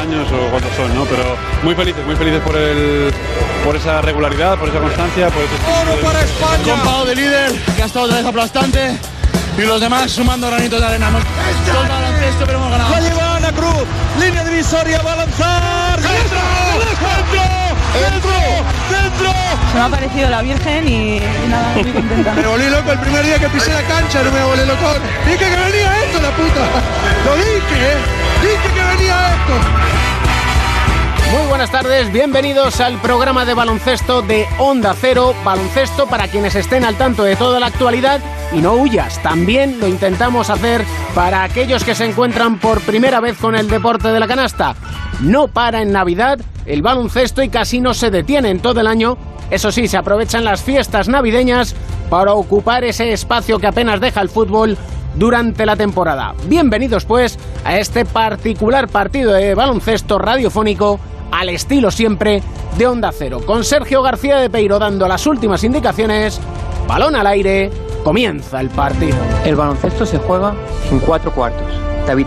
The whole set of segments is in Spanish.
años o cuántos son, ¿no? Pero muy felices, muy felices por el por esa regularidad, por esa constancia, por ese ¡Oro para España! Con Pau de líder, que ha estado otra vez aplastante. Y los demás sumando granitos de arena. Hemos baloncesto, pero hemos ganado. Ana Cruz, línea divisoria, va a lanzar. ¡Dentro! ¡Dentro! ¡Dentro! Se me ha parecido la Virgen y, y nada, muy contenta. Me volví loco el primer día que pisé la cancha, no me volví loco. Dije que venía esto, la puta. Lo dije, ¿eh? Muy buenas tardes, bienvenidos al programa de baloncesto de Onda Cero, baloncesto para quienes estén al tanto de toda la actualidad y no huyas, también lo intentamos hacer para aquellos que se encuentran por primera vez con el deporte de la canasta. No para en Navidad el baloncesto y casi no se detiene en todo el año, eso sí, se aprovechan las fiestas navideñas para ocupar ese espacio que apenas deja el fútbol durante la temporada. Bienvenidos pues a este particular partido de baloncesto radiofónico al estilo siempre de Onda Cero, con Sergio García de Peiro dando las últimas indicaciones, balón al aire, comienza el partido. El baloncesto se juega en cuatro cuartos. David.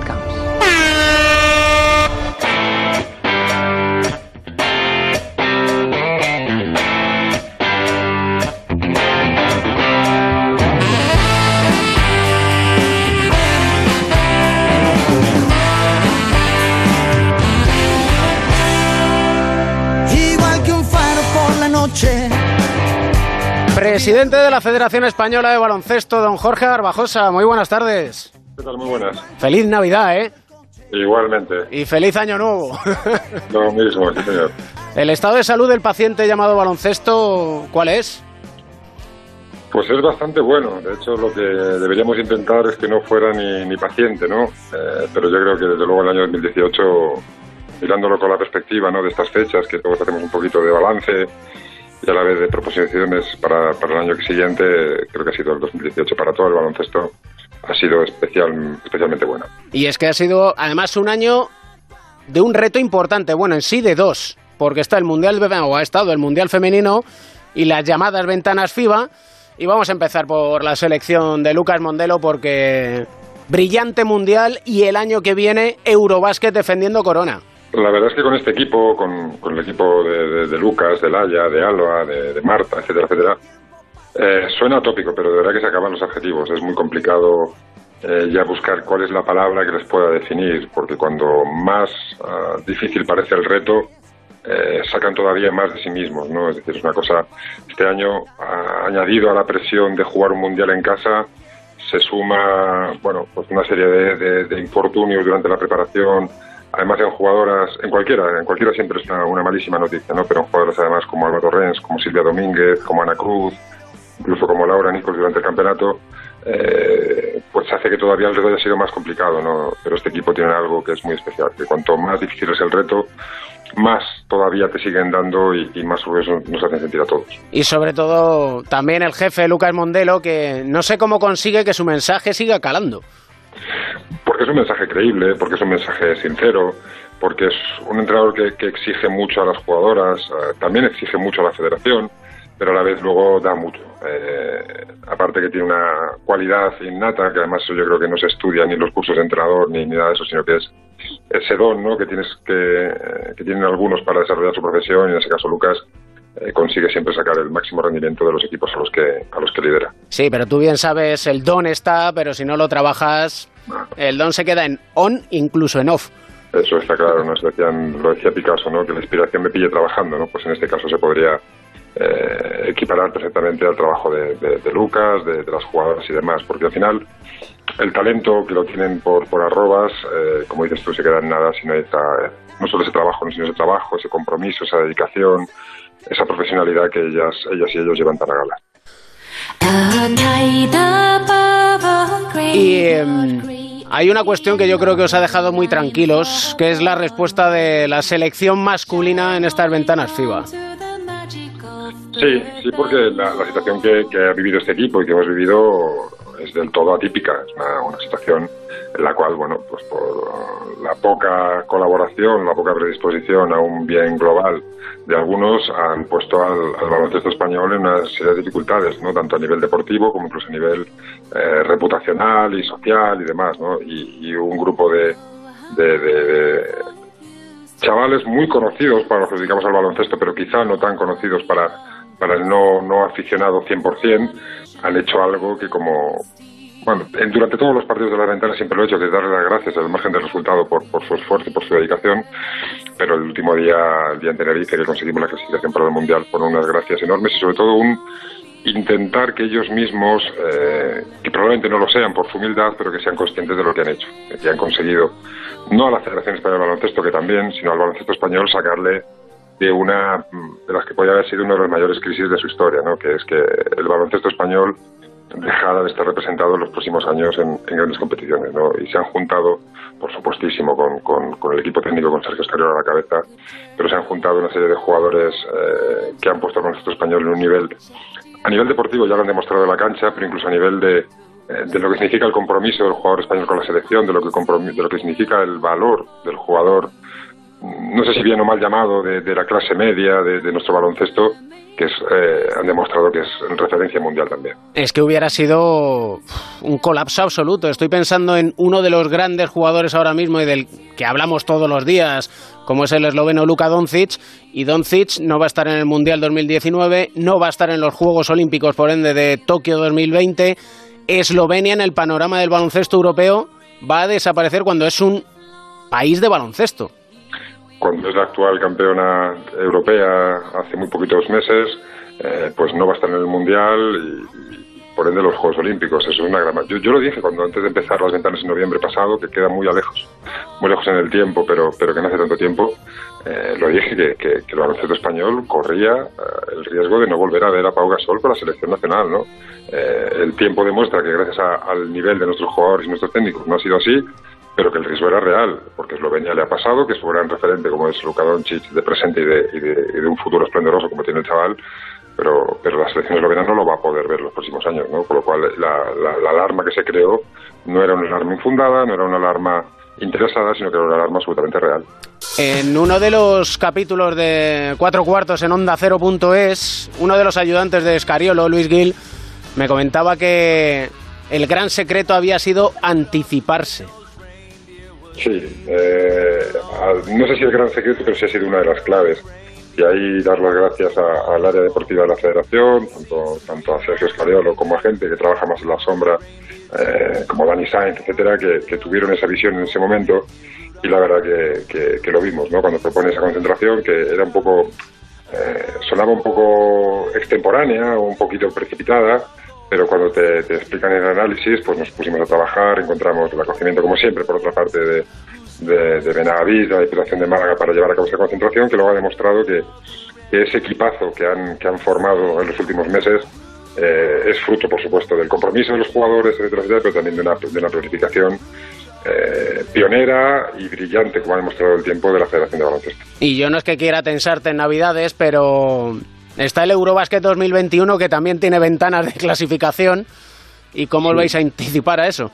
Presidente de la Federación Española de Baloncesto, don Jorge Garbajosa, muy buenas tardes. ¿Qué tal? Muy buenas. Feliz Navidad, ¿eh? Igualmente. Y feliz Año Nuevo. Lo mismo, sí, señor. El estado de salud del paciente llamado baloncesto, ¿cuál es? Pues es bastante bueno. De hecho, lo que deberíamos intentar es que no fuera ni, ni paciente, ¿no? Eh, pero yo creo que desde luego el año 2018, mirándolo con la perspectiva ¿no? de estas fechas, que todos hacemos un poquito de balance a la vez de proposiciones para, para el año siguiente, creo que ha sido el 2018 para todo el baloncesto, ha sido especial, especialmente bueno. Y es que ha sido además un año de un reto importante, bueno, en sí de dos, porque está el Mundial, o ha estado el Mundial Femenino y las llamadas ventanas FIBA. Y vamos a empezar por la selección de Lucas Mondelo, porque brillante Mundial y el año que viene Eurobásquet defendiendo Corona. La verdad es que con este equipo, con, con el equipo de, de- de Lucas, de Laia, de Alba, de, Marta, etcétera, etcétera, eh, suena tópico, pero de verdad que se acaban los adjetivos. Es muy complicado eh, ya buscar cuál es la palabra que les pueda definir, porque cuando más ah, difícil parece el reto, eh, sacan todavía más de sí mismos, ¿no? Es decir, es una cosa, este año, ah, añadido a la presión de jugar un mundial en casa, se suma, bueno, pues una serie de, de- de infortunios durante la preparación, además en jugadoras, en cualquiera, en cualquiera siempre es una, malísima noticia, ¿no? Pero en jugadoras además como Alba Torrens, como Silvia Domínguez, como Ana Cruz, incluso como Laura Nichols durante el campeonato, eh, pues hace que todavía el reto haya sido más complicado, ¿no? Pero este equipo tiene algo que es muy especial, que cuanto más difícil es el reto, más todavía te siguen dando y, más orgullosos nos hacen sentir a todos. Y sobre todo también el jefe Lucas Mondelo, que no sé cómo consigue que su mensaje siga calando. Porque es un mensaje creíble, porque es un mensaje sincero, porque es un entrenador que, que exige mucho a las jugadoras, eh, también exige mucho a la federación, pero a la vez luego da mucho. Eh, aparte que tiene una cualidad innata, que además yo creo que no se estudia ni en los cursos de entrenador ni, ni nada de eso, sino que es ese don ¿no? que, tienes que, eh, que tienen algunos para desarrollar su profesión, y en ese caso Lucas eh, consigue siempre sacar el máximo rendimiento de los equipos a los que, a los que lidera. Sí, pero tú bien sabes, el don está, pero si no lo trabajas, el don se queda en on, incluso en off. Eso está claro, nos decían, lo decía Picasso, ¿no? que la inspiración me pille trabajando, ¿no? Pues en este caso se podría eh, equiparar perfectamente al trabajo de, de- de Lucas, de, de las jugadoras y demás, porque al final el talento que lo tienen por, por arrobas, eh, como dices tú, se queda en nada si no hay esa- no solo ese trabajo, sino ese trabajo, ese compromiso, esa dedicación, esa profesionalidad que ellas, ellas y ellos llevan tan a gala. Y em, hay una cuestión que yo creo que os ha dejado muy tranquilos, que es la respuesta de la selección masculina en estas ventanas FIBA. Sí, sí, porque la, la situación que, que ha vivido este equipo y que hemos vivido es del todo atípica. Es una, una situación en la cual, bueno, pues por la poca colaboración, la poca predisposición a un bien global de algunos han puesto al, al baloncesto español en una serie de dificultades, ¿no? Tanto a nivel deportivo como incluso a nivel eh, reputacional y social y demás, ¿no? Y, y un grupo de, de, de- de- chavales muy conocidos para los que dedicamos al baloncesto, pero quizá no tan conocidos para, para el no, no aficionado 100%, han hecho algo que como... Bueno, en- durante todos los partidos de la ventana siempre lo he hecho, que darle las gracias al margen del resultado por, su esfuerzo y por su dedicación, pero el último día, el día en Tenerife, que conseguimos la clasificación para el Mundial, fueron unas gracias enormes y sobre todo un intentar que ellos mismos, eh, que probablemente no lo sean por su humildad, pero que sean conscientes de lo que han hecho, que han conseguido, no a la Federación Española de Baloncesto, que también, sino al baloncesto español, sacarle de una mm, de las que podría haber sido una de las mayores crisis de su historia, ¿no? que es que el baloncesto español dejara de estar representado en los próximos años en, en grandes competiciones. ¿no? Y se han juntado, por supuestísimo, con, con- con el equipo técnico, con Sergio Escariolo a la cabeza, pero se han juntado una serie de jugadores eh, que han puesto al baloncesto español en un nivel, a nivel deportivo ya lo han demostrado en la cancha, pero incluso a nivel de, eh, de lo que significa el compromiso del jugador español con la selección, de lo que, de lo que significa el valor del jugador no sé si bien o mal llamado, de, la clase media de, de nuestro baloncesto, que es, eh, han demostrado que es referencia mundial también. Es que hubiera sido un colapso absoluto. Estoy pensando en uno de los grandes jugadores ahora mismo y del que hablamos todos los días, como es el esloveno Luka Doncic. Y Doncic no va a estar en el Mundial 2019, no va a estar en los Juegos Olímpicos, por ende, de Tokio 2020. Eslovenia en el panorama del baloncesto europeo va a desaparecer cuando es un país de baloncesto. Cuando es la actual campeona europea hace muy poquitos meses, eh, pues no va a estar en el Mundial y, por ende los Juegos Olímpicos. Eso es una gran... Yo, yo lo dije cuando antes de empezar las ventanas en noviembre pasado, que queda muy lejos, muy lejos en el tiempo, pero, pero que no hace tanto tiempo, eh, lo dije que, que, que el baloncesto español corría eh, el riesgo de no volver a ver a Pau Gasol con la selección nacional, ¿no? Eh, el tiempo demuestra que gracias a- al nivel de nuestros jugadores y nuestros técnicos no ha sido así, pero que el riesgo era real, porque Eslovenia le ha pasado, que es su gran referente como es Luka Doncic de presente y de, y de, y de un futuro esplendoroso como tiene el chaval, pero, pero la selección eslovena no lo va a poder ver los próximos años, ¿no? Con lo cual la, la- la alarma que se creó no era una alarma infundada, no era una alarma interesada, sino que era una alarma absolutamente real. En uno de los capítulos de Cuatro Cuartos en Onda Cero.es, uno de los ayudantes de Escariolo, Luis Gil, me comentaba que el gran secreto había sido anticiparse. Sí, eh, no sé si el gran secreto, pero sí ha sido una de las claves. Y ahí dar las gracias al área deportiva de la federación, tanto, tanto a Sergio Escariolo como a gente que trabaja más en la sombra, eh, como Dani Sainz, etcétera, que, tuvieron esa visión en ese momento. Y la verdad que lo vimos, ¿no? Cuando propone esa concentración, que era un poco, eh, sonaba un poco extemporánea o un poquito precipitada, pero cuando te, explican el análisis, pues nos pusimos a trabajar, encontramos el acogimiento, como siempre, por otra parte, de, de, de la Diputación de Málaga, para llevar a cabo esa concentración, que luego ha demostrado que, que ese equipazo que han, que han formado en los últimos meses eh, es fruto, por supuesto, del compromiso de los jugadores, etcétera, etcétera, pero también de una, de una planificación eh, pionera y brillante, como ha demostrado el tiempo de la Federación de Baloncesto. Y yo no es que quiera tensarte en Navidades, pero está el Eurobasket 2021 que también tiene ventanas de clasificación. ¿Y cómo os vais a anticipar a eso?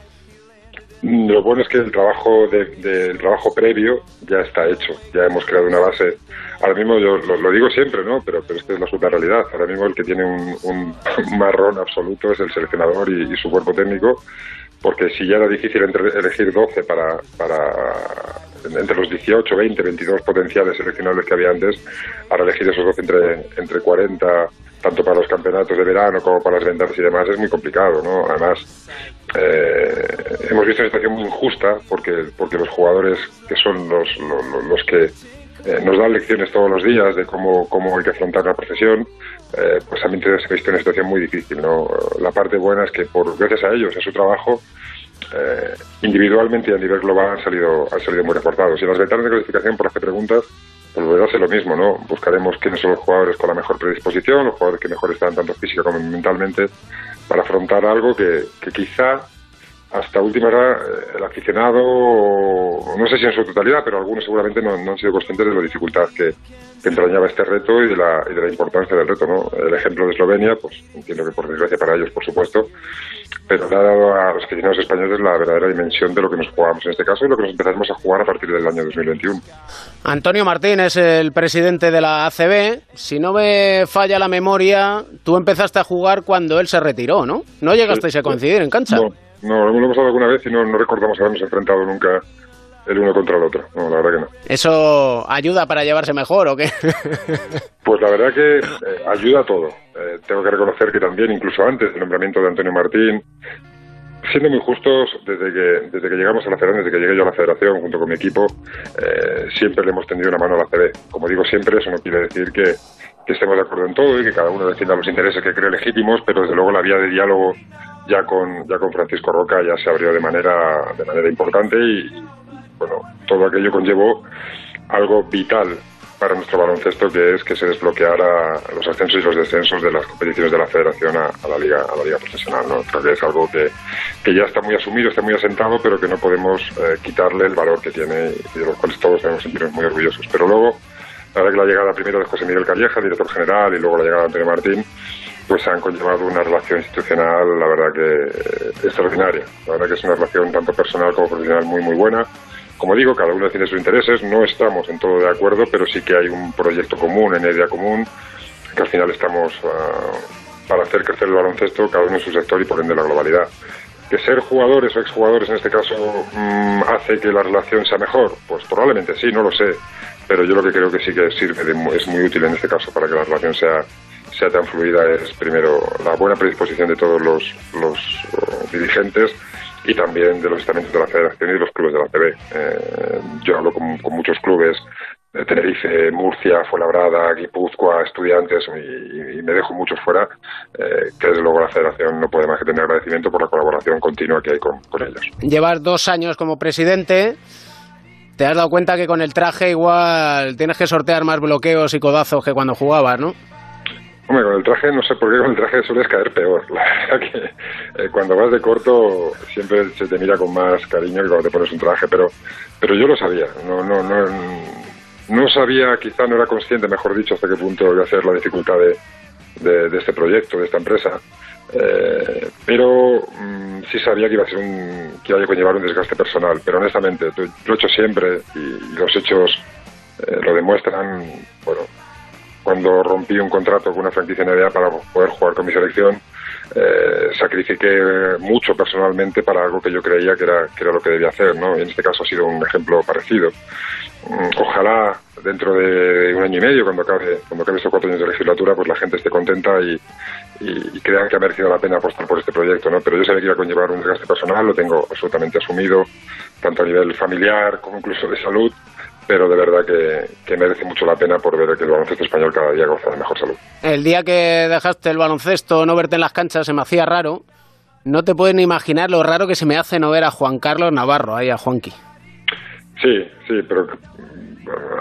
Lo bueno es que el trabajo de- trabajo previo ya está hecho, ya hemos creado una base. Ahora mismo yo lo, lo digo siempre, ¿no? Pero, pero esta es la absoluta realidad. Ahora mismo el que tiene un, un marrón absoluto es el seleccionador y, y su cuerpo técnico, porque si ya era difícil entre- elegir 12 para, para entre los 18, 20, 22 potenciales seleccionables que había antes, ahora elegir esos 12 entre, entre 40, tanto para los campeonatos de verano como para las ventanas y demás, es muy complicado, ¿no? Además, eh, hemos visto una situación muy injusta porque, porque los jugadores que son los, los, los que eh, nos dan lecciones todos los días de cómo, cómo hay que afrontar la profesión, eh, pues también se ha visto una situación muy difícil. ¿no? La parte buena es que por gracias a ellos, a su trabajo, eh, individualmente y a nivel global han salido, han salido muy reportados. Y en las ventanas de clasificación, por las que preguntas, pues volverá a ser lo mismo, ¿no? Buscaremos quiénes son los jugadores con la mejor predisposición, los jugadores que mejor están tanto física como mentalmente, para afrontar algo que, que quizá hasta última hora eh, el aficionado, no sé si en su totalidad, pero algunos seguramente no, no han sido conscientes de la dificultad que, que entrañaba este reto y de, la, y de la importancia del reto. ¿no? El ejemplo de Eslovenia, pues entiendo que por desgracia para ellos, por supuesto, pero le ha dado a los aficionados españoles la verdadera dimensión de lo que nos jugamos en este caso y lo que nos empezaremos a jugar a partir del año 2021. Antonio Martín es el presidente de la ACB. Si no me falla la memoria, tú empezaste a jugar cuando él se retiró, ¿no? No llegasteis a coincidir en cancha. No, no, lo hemos dado alguna vez y no, no recordamos habernos enfrentado nunca el uno contra el otro. No, la verdad que no. ¿Eso ayuda para llevarse mejor o qué? Pues la verdad que eh, ayuda a todo. Eh, tengo que reconocer que también, incluso antes del nombramiento de Antonio Martín, siendo muy justos, desde que, desde que llegamos a la federación, desde que llegué yo a la federación junto con mi equipo, eh, siempre le hemos tendido una mano a la CB. Como digo siempre, eso no quiere decir que, que estemos de acuerdo en todo y que cada uno defienda los intereses que cree legítimos, pero desde luego la vía de diálogo ya con, ya con Francisco Roca ya se abrió de manera, de manera importante y, bueno, todo aquello conllevó algo vital para nuestro baloncesto que es que se desbloqueara los ascensos y los descensos de las competiciones de la federación a, la liga a la liga profesional ¿no? creo que es algo que, que ya está muy asumido está muy asentado pero que no podemos eh, quitarle el valor que tiene y de los cuales todos debemos sentirnos muy orgullosos pero luego la la llegada primero de José Miguel Calleja director general y luego la llegada de Antonio Martín pues han conllevado una relación institucional la verdad que eh, extraordinaria la verdad que es una relación tanto personal como profesional muy muy buena como digo, cada uno tiene sus intereses, no estamos en todo de acuerdo, pero sí que hay un proyecto común, en idea común, que al final estamos uh, para hacer crecer el baloncesto, cada uno en su sector y por ende la globalidad. ¿Que ser jugadores o exjugadores en este caso mmm, hace que la relación sea mejor? Pues probablemente sí, no lo sé, pero yo lo que creo que sí que sirve, de, es muy útil en este caso para que la relación sea, sea tan fluida es primero la buena predisposición de todos los, los uh, dirigentes, y también de los estamentos de la Federación y de los clubes de la CB. Eh, yo hablo con, con, muchos clubes de Tenerife, Murcia, Fuenlabrada, Guipúzcoa, estudiantes y, y, me dejo muchos fuera, eh, que desde luego la Federación no puede más que tener agradecimiento por la colaboración continua que hay con, con ellos. Llevas dos años como presidente. ¿Te has dado cuenta que con el traje igual tienes que sortear más bloqueos y codazos que cuando jugabas, no? Hombre, con el traje, no sé por qué con el traje sueles caer peor. La verdad que eh, cuando vas de corto siempre se te mira con más cariño que cuando te pones un traje, pero, pero yo lo sabía. No, no, no, no sabía, quizá no era consciente, mejor dicho, hasta qué punto iba a ser la dificultad de, de, este proyecto, de esta empresa. Eh, pero mmm, sí sabía que iba a ser un, que iba a conllevar un desgaste personal. Pero honestamente, lo he hecho siempre y, y los hechos eh, lo demuestran. Bueno, cuando rompí un contrato con una franquicia NBA para poder jugar con mi selección, eh, sacrifiqué mucho personalmente para algo que yo creía que era, que era lo que debía hacer, ¿no? Y en este caso ha sido un ejemplo parecido. Ojalá dentro de un año y medio, cuando acabe, cuando acabe estos cuatro años de legislatura, pues la gente esté contenta y, y, y crean que ha merecido la pena apostar por este proyecto, ¿no? Pero yo sabía que iba a conllevar un desgaste personal, lo tengo absolutamente asumido, tanto a nivel familiar como incluso de salud, pero de verdad que, que, merece mucho la pena por ver que el baloncesto español cada día goza de mejor salud. El día que dejaste el baloncesto, no verte en las canchas, se me hacía raro. No te puedes ni imaginar lo raro que se me hace no ver a Juan Carlos Navarro, ahí a Juanqui. Sí, sí, pero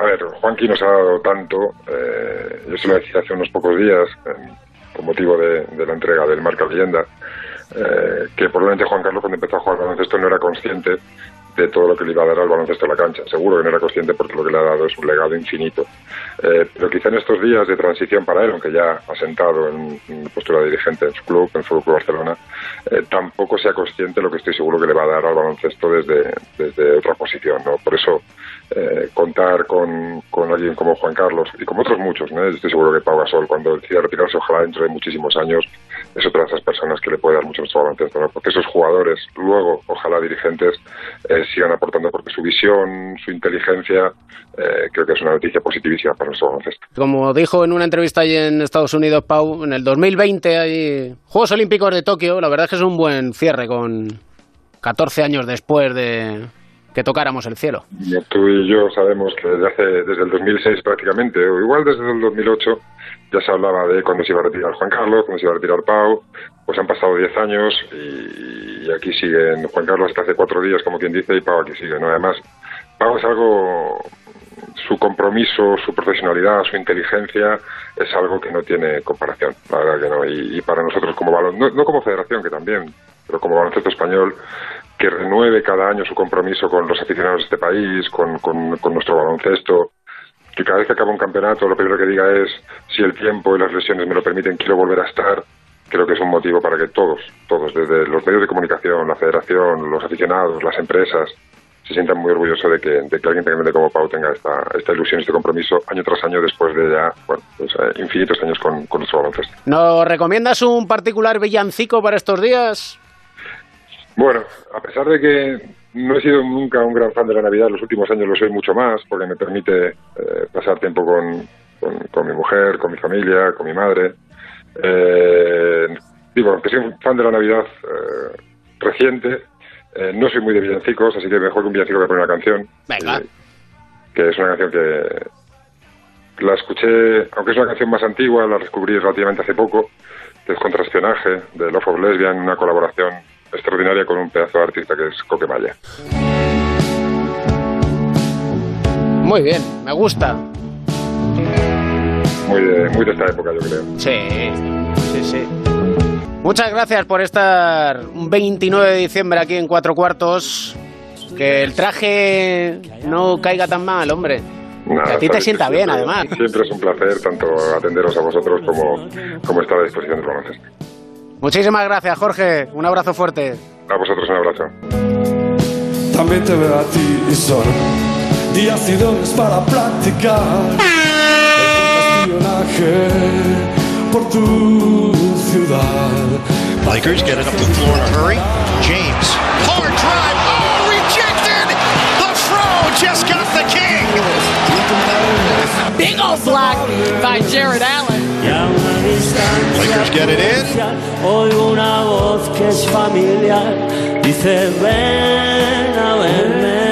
a ver, Juanqui nos ha dado tanto. Eh, yo se lo decía hace unos pocos días, eh, con motivo de, de, la entrega del Marca Leyenda, eh, que probablemente Juan Carlos cuando empezó a jugar baloncesto no era consciente de todo lo que le iba a dar al baloncesto a la cancha. Seguro que no era consciente porque lo que le ha dado es un legado infinito. Eh, pero quizá en estos días de transición para él, aunque ya ha sentado en, en postura dirigente en su club, en su club Barcelona, eh, tampoco sea consciente lo que estoy seguro que le va a dar al baloncesto desde, desde otra posición. ¿no? Por eso eh, contar con, con, alguien como Juan Carlos y como otros muchos, ¿no? estoy seguro que Pau Gasol cuando decida retirarse, ojalá dentro de muchísimos años, es otra de esas personas que le puede dar mucho nuestro baloncesto, ¿no? porque esos jugadores, luego, ojalá dirigentes, eh, sigan aportando, porque su visión, su inteligencia, eh, creo que es una noticia positivísima para nuestro baloncesto. Como dijo en una entrevista allí en Estados Unidos, Pau, en el 2020 hay Juegos Olímpicos de Tokio, la verdad es que es un buen cierre con 14 años después de que tocáramos el cielo. Tú y yo sabemos que desde, hace, desde el 2006 prácticamente, o igual desde el 2008, ya se hablaba de cuándo se iba a retirar Juan Carlos, cuándo se iba a retirar Pau, pues han pasado 10 años y, aquí siguen Juan Carlos hasta hace cuatro días, como quien dice, y Pau aquí sigue, ¿no? Además, Pau es algo, su compromiso, su profesionalidad, su inteligencia, es algo que no tiene comparación, la verdad que no, y, y para nosotros como balón, no, no como federación, que también, pero como baloncesto español, que renueve cada año su compromiso con los aficionados de este país, con, con, con, nuestro baloncesto, que cada vez que acaba un campeonato lo primero que diga es si el tiempo y las lesiones me lo permiten, quiero volver a estar. Creo que es un motivo para que todos, todos, desde los medios de comunicación, la federación, los aficionados, las empresas, se sientan muy orgullosos de que, de que alguien tan como Pau tenga esta, esta ilusión, este compromiso año tras año después de ya bueno, pues, eh, infinitos años con, con nuestro baloncesto. ¿Nos recomiendas un particular villancico para estos días? Bueno, a pesar de que no he sido nunca un gran fan de la Navidad, los últimos años lo soy mucho más, porque me permite eh, pasar tiempo con, con, mi mujer, con mi familia, con mi madre. Eh, digo, que soy un fan de la Navidad eh, reciente, eh, no soy muy de villancicos, así que mejor que un villancico que poner una canción. Venga. que es una canción que la escuché, aunque es una canción más antigua, la descubrí relativamente hace poco, que es Contraspionaje, de Love of Lesbian, una colaboración extraordinaria con un pedazo de artista que es Coquemaya. Muy bien, me gusta. Muy de, muy de esta época, yo creo. Sí, sí, sí. Muchas gracias por estar un 29 de diciembre aquí en Cuatro Cuartos. Que el traje no caiga tan mal, hombre. que a ti te sienta bien, además. Siempre es un placer tanto atenderos a vosotros como, como estar a disposición de baloncesto. Muchísimas gracias, Jorge. Un abrazo fuerte. A vosotros un abrazo. También te veo a ti y son días y dones para practicar el espionaje por tu ciudad. Lakers get it up the floor in a hurry. James, hard drive. Oh, rejected. The throw just got. Big old block by Jared Allen. Lakers get it in. Oigo una voz que es familiar. Dice, ven a verme.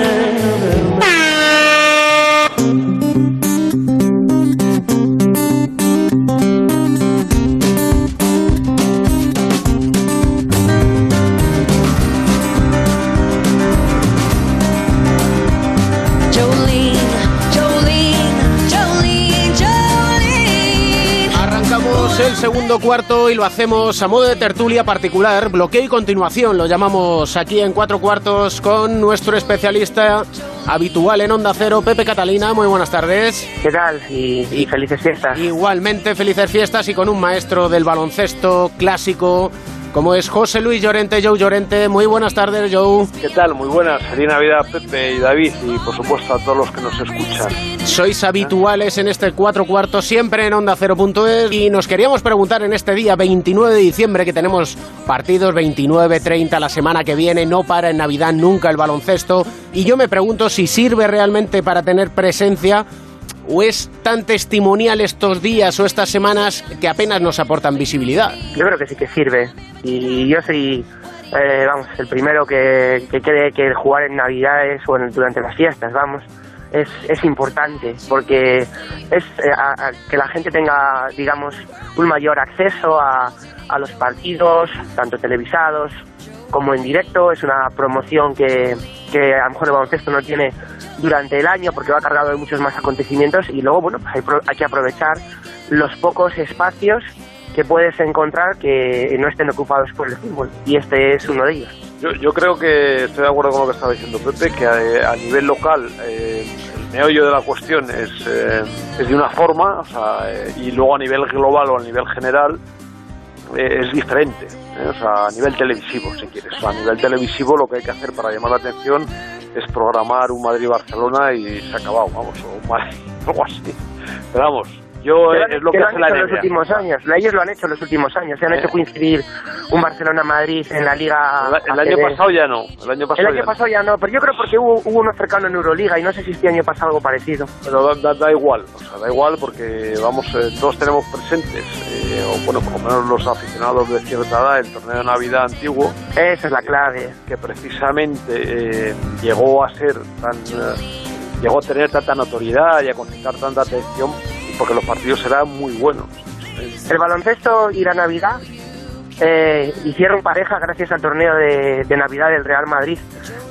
Segundo cuarto y lo hacemos a modo de tertulia particular, bloqueo y continuación, lo llamamos aquí en Cuatro Cuartos con nuestro especialista habitual en Onda Cero, Pepe Catalina. Muy buenas tardes. ¿Qué tal? Y, y felices fiestas. Igualmente, felices fiestas y con un maestro del baloncesto clásico como es José Luis Llorente, Joe Llorente. Muy buenas tardes, Joe. ¿Qué tal? Muy buenas. Feliz Navidad, Pepe y David, y por supuesto a todos los que nos escuchan. Sois habituales en este cuatro cuartos, siempre en Onda Cero.es. Y nos queríamos preguntar en este día 29 de diciembre, que tenemos partidos 29, 30 la semana que viene, no para en Navidad nunca el baloncesto. Y yo me pregunto si sirve realmente para tener presencia o es tan testimonial estos días o estas semanas que apenas nos aportan visibilidad. Yo creo que sí que sirve. Y yo soy, eh, vamos, el primero que, que cree que jugar en Navidades o en- durante las fiestas, vamos, es, es importante porque es eh, a- a que la gente tenga, digamos, un mayor acceso a, a los partidos, tanto televisados como en directo. Es una promoción que, que a lo mejor el baloncesto no tiene durante el año porque va cargado de muchos más acontecimientos y luego, bueno, pues hay, hay que aprovechar los pocos espacios que puedes encontrar que no estén ocupados por el fútbol y este es uno de ellos. Yo, yo creo que estoy de acuerdo con lo que estaba diciendo Pepe, que a, nivel local eh, el meollo de la cuestión es, eh, es de una forma, o sea, eh, y luego a nivel global o a nivel general es diferente. eh, o sea, a nivel televisivo, si quieres. O sea, a nivel televisivo lo que hay que hacer para llamar la atención es programar un Madrid-Barcelona y se ha acabado, vamos, o algo así. Pero vamos, yo eh, han- es lo que que, lo hace han la hecho en los últimos años. Ellos lo han hecho en los últimos años. Se han Eh. hecho coincidir un Barcelona-Madrid en la Liga. El, el año pasado ya no. El año pasado, El año ya no. pasado ya no, pero yo creo porque hubo, hubo uno cercano en Euroliga y no sé si este año pasa algo parecido. Pero da, da- da igual, o sea, da igual porque, vamos, eh, todos tenemos presentes, eh, o bueno, por lo menos los aficionados de cierta edad, el torneo de Navidad antiguo, Esa es la clave. que precisamente eh, llegó a ser tan. eh, llegó a tener tanta notoriedad y a concentrar tanta atención, porque los partidos eran muy buenos. El baloncesto y la Navidad eh, hicieron pareja gracias al torneo de, de Navidad del Real Madrid,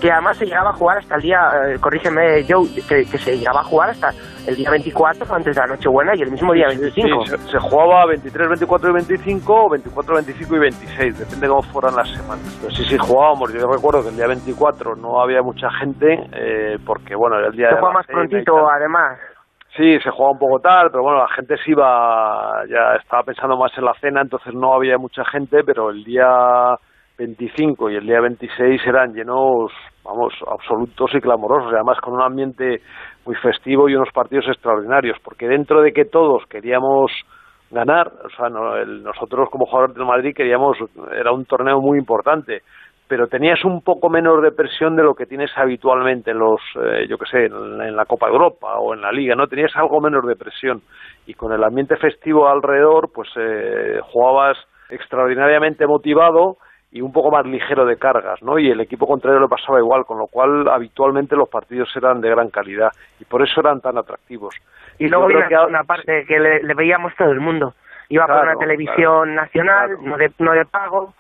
que además se llegaba a jugar hasta el día, eh, corrígeme Joe, que, que se llegaba a jugar hasta el día 24 antes de la Nochebuena y el mismo día 25. Sí, se, se jugaba 23, 24 y 25, o 24, 25 y 26, depende de cómo fueran las semanas. Pero sí, sí, jugábamos. Yo recuerdo que el día 24 no había mucha gente, eh, porque bueno, era el día Se de juega más prontito además. Sí, se jugaba un poco tal, pero bueno, la gente se iba, ya estaba pensando más en la cena, entonces no había mucha gente, pero el día 25 y el día 26 eran llenos, vamos, absolutos y clamorosos, y además con un ambiente muy festivo y unos partidos extraordinarios, porque dentro de que todos queríamos ganar, o sea, no- el- nosotros como jugadores del Madrid queríamos, era un torneo muy importante, pero tenías un poco menos de presión de lo que tienes habitualmente en los, eh, yo qué sé, en, la Copa Europa o en la Liga, ¿no? Tenías algo menos de presión y con el ambiente festivo alrededor, pues eh, jugabas extraordinariamente motivado y un poco más ligero de cargas, ¿no? Y el equipo contrario lo pasaba igual, con lo cual habitualmente los partidos eran de gran calidad y por eso eran tan atractivos. Y, luego viene una parte que le, veíamos todo el mundo. Iba por una televisión nacional, no, de, no de pago,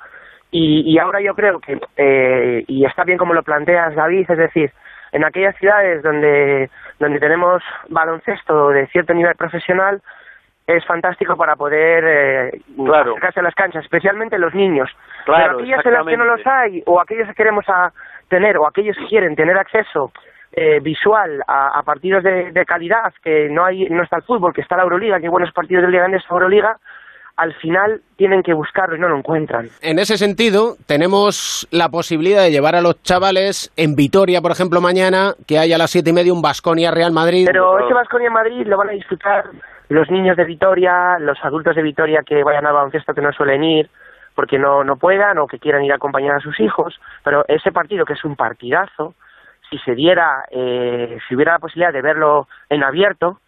y, y ahora yo creo que, eh, y está bien como lo planteas, David, es decir, en aquellas ciudades donde, donde tenemos baloncesto de cierto nivel profesional, es fantástico para poder eh, claro. acercarse a las canchas, especialmente los niños. Claro, Pero aquellas en las que no los hay, o aquellos que queremos a tener, o aquellos que quieren tener acceso eh, visual a, a partidos de, de, calidad, que no hay no está el fútbol, que está la Euroliga, que hay buenos partidos de Liga esta Euroliga, al final tienen que buscarlo y no lo encuentran. En ese sentido, tenemos la posibilidad de llevar a los chavales en Vitoria, por ejemplo, mañana, que haya a las siete y media un Basconia Real Madrid. Pero ese Basconia Madrid lo van a disfrutar los niños de Vitoria, los adultos de Vitoria que vayan al baloncesto que no suelen ir porque no, no puedan o que quieran ir a acompañar a sus hijos, pero ese partido que es un partidazo, si se diera, eh, si hubiera la posibilidad de verlo en abierto,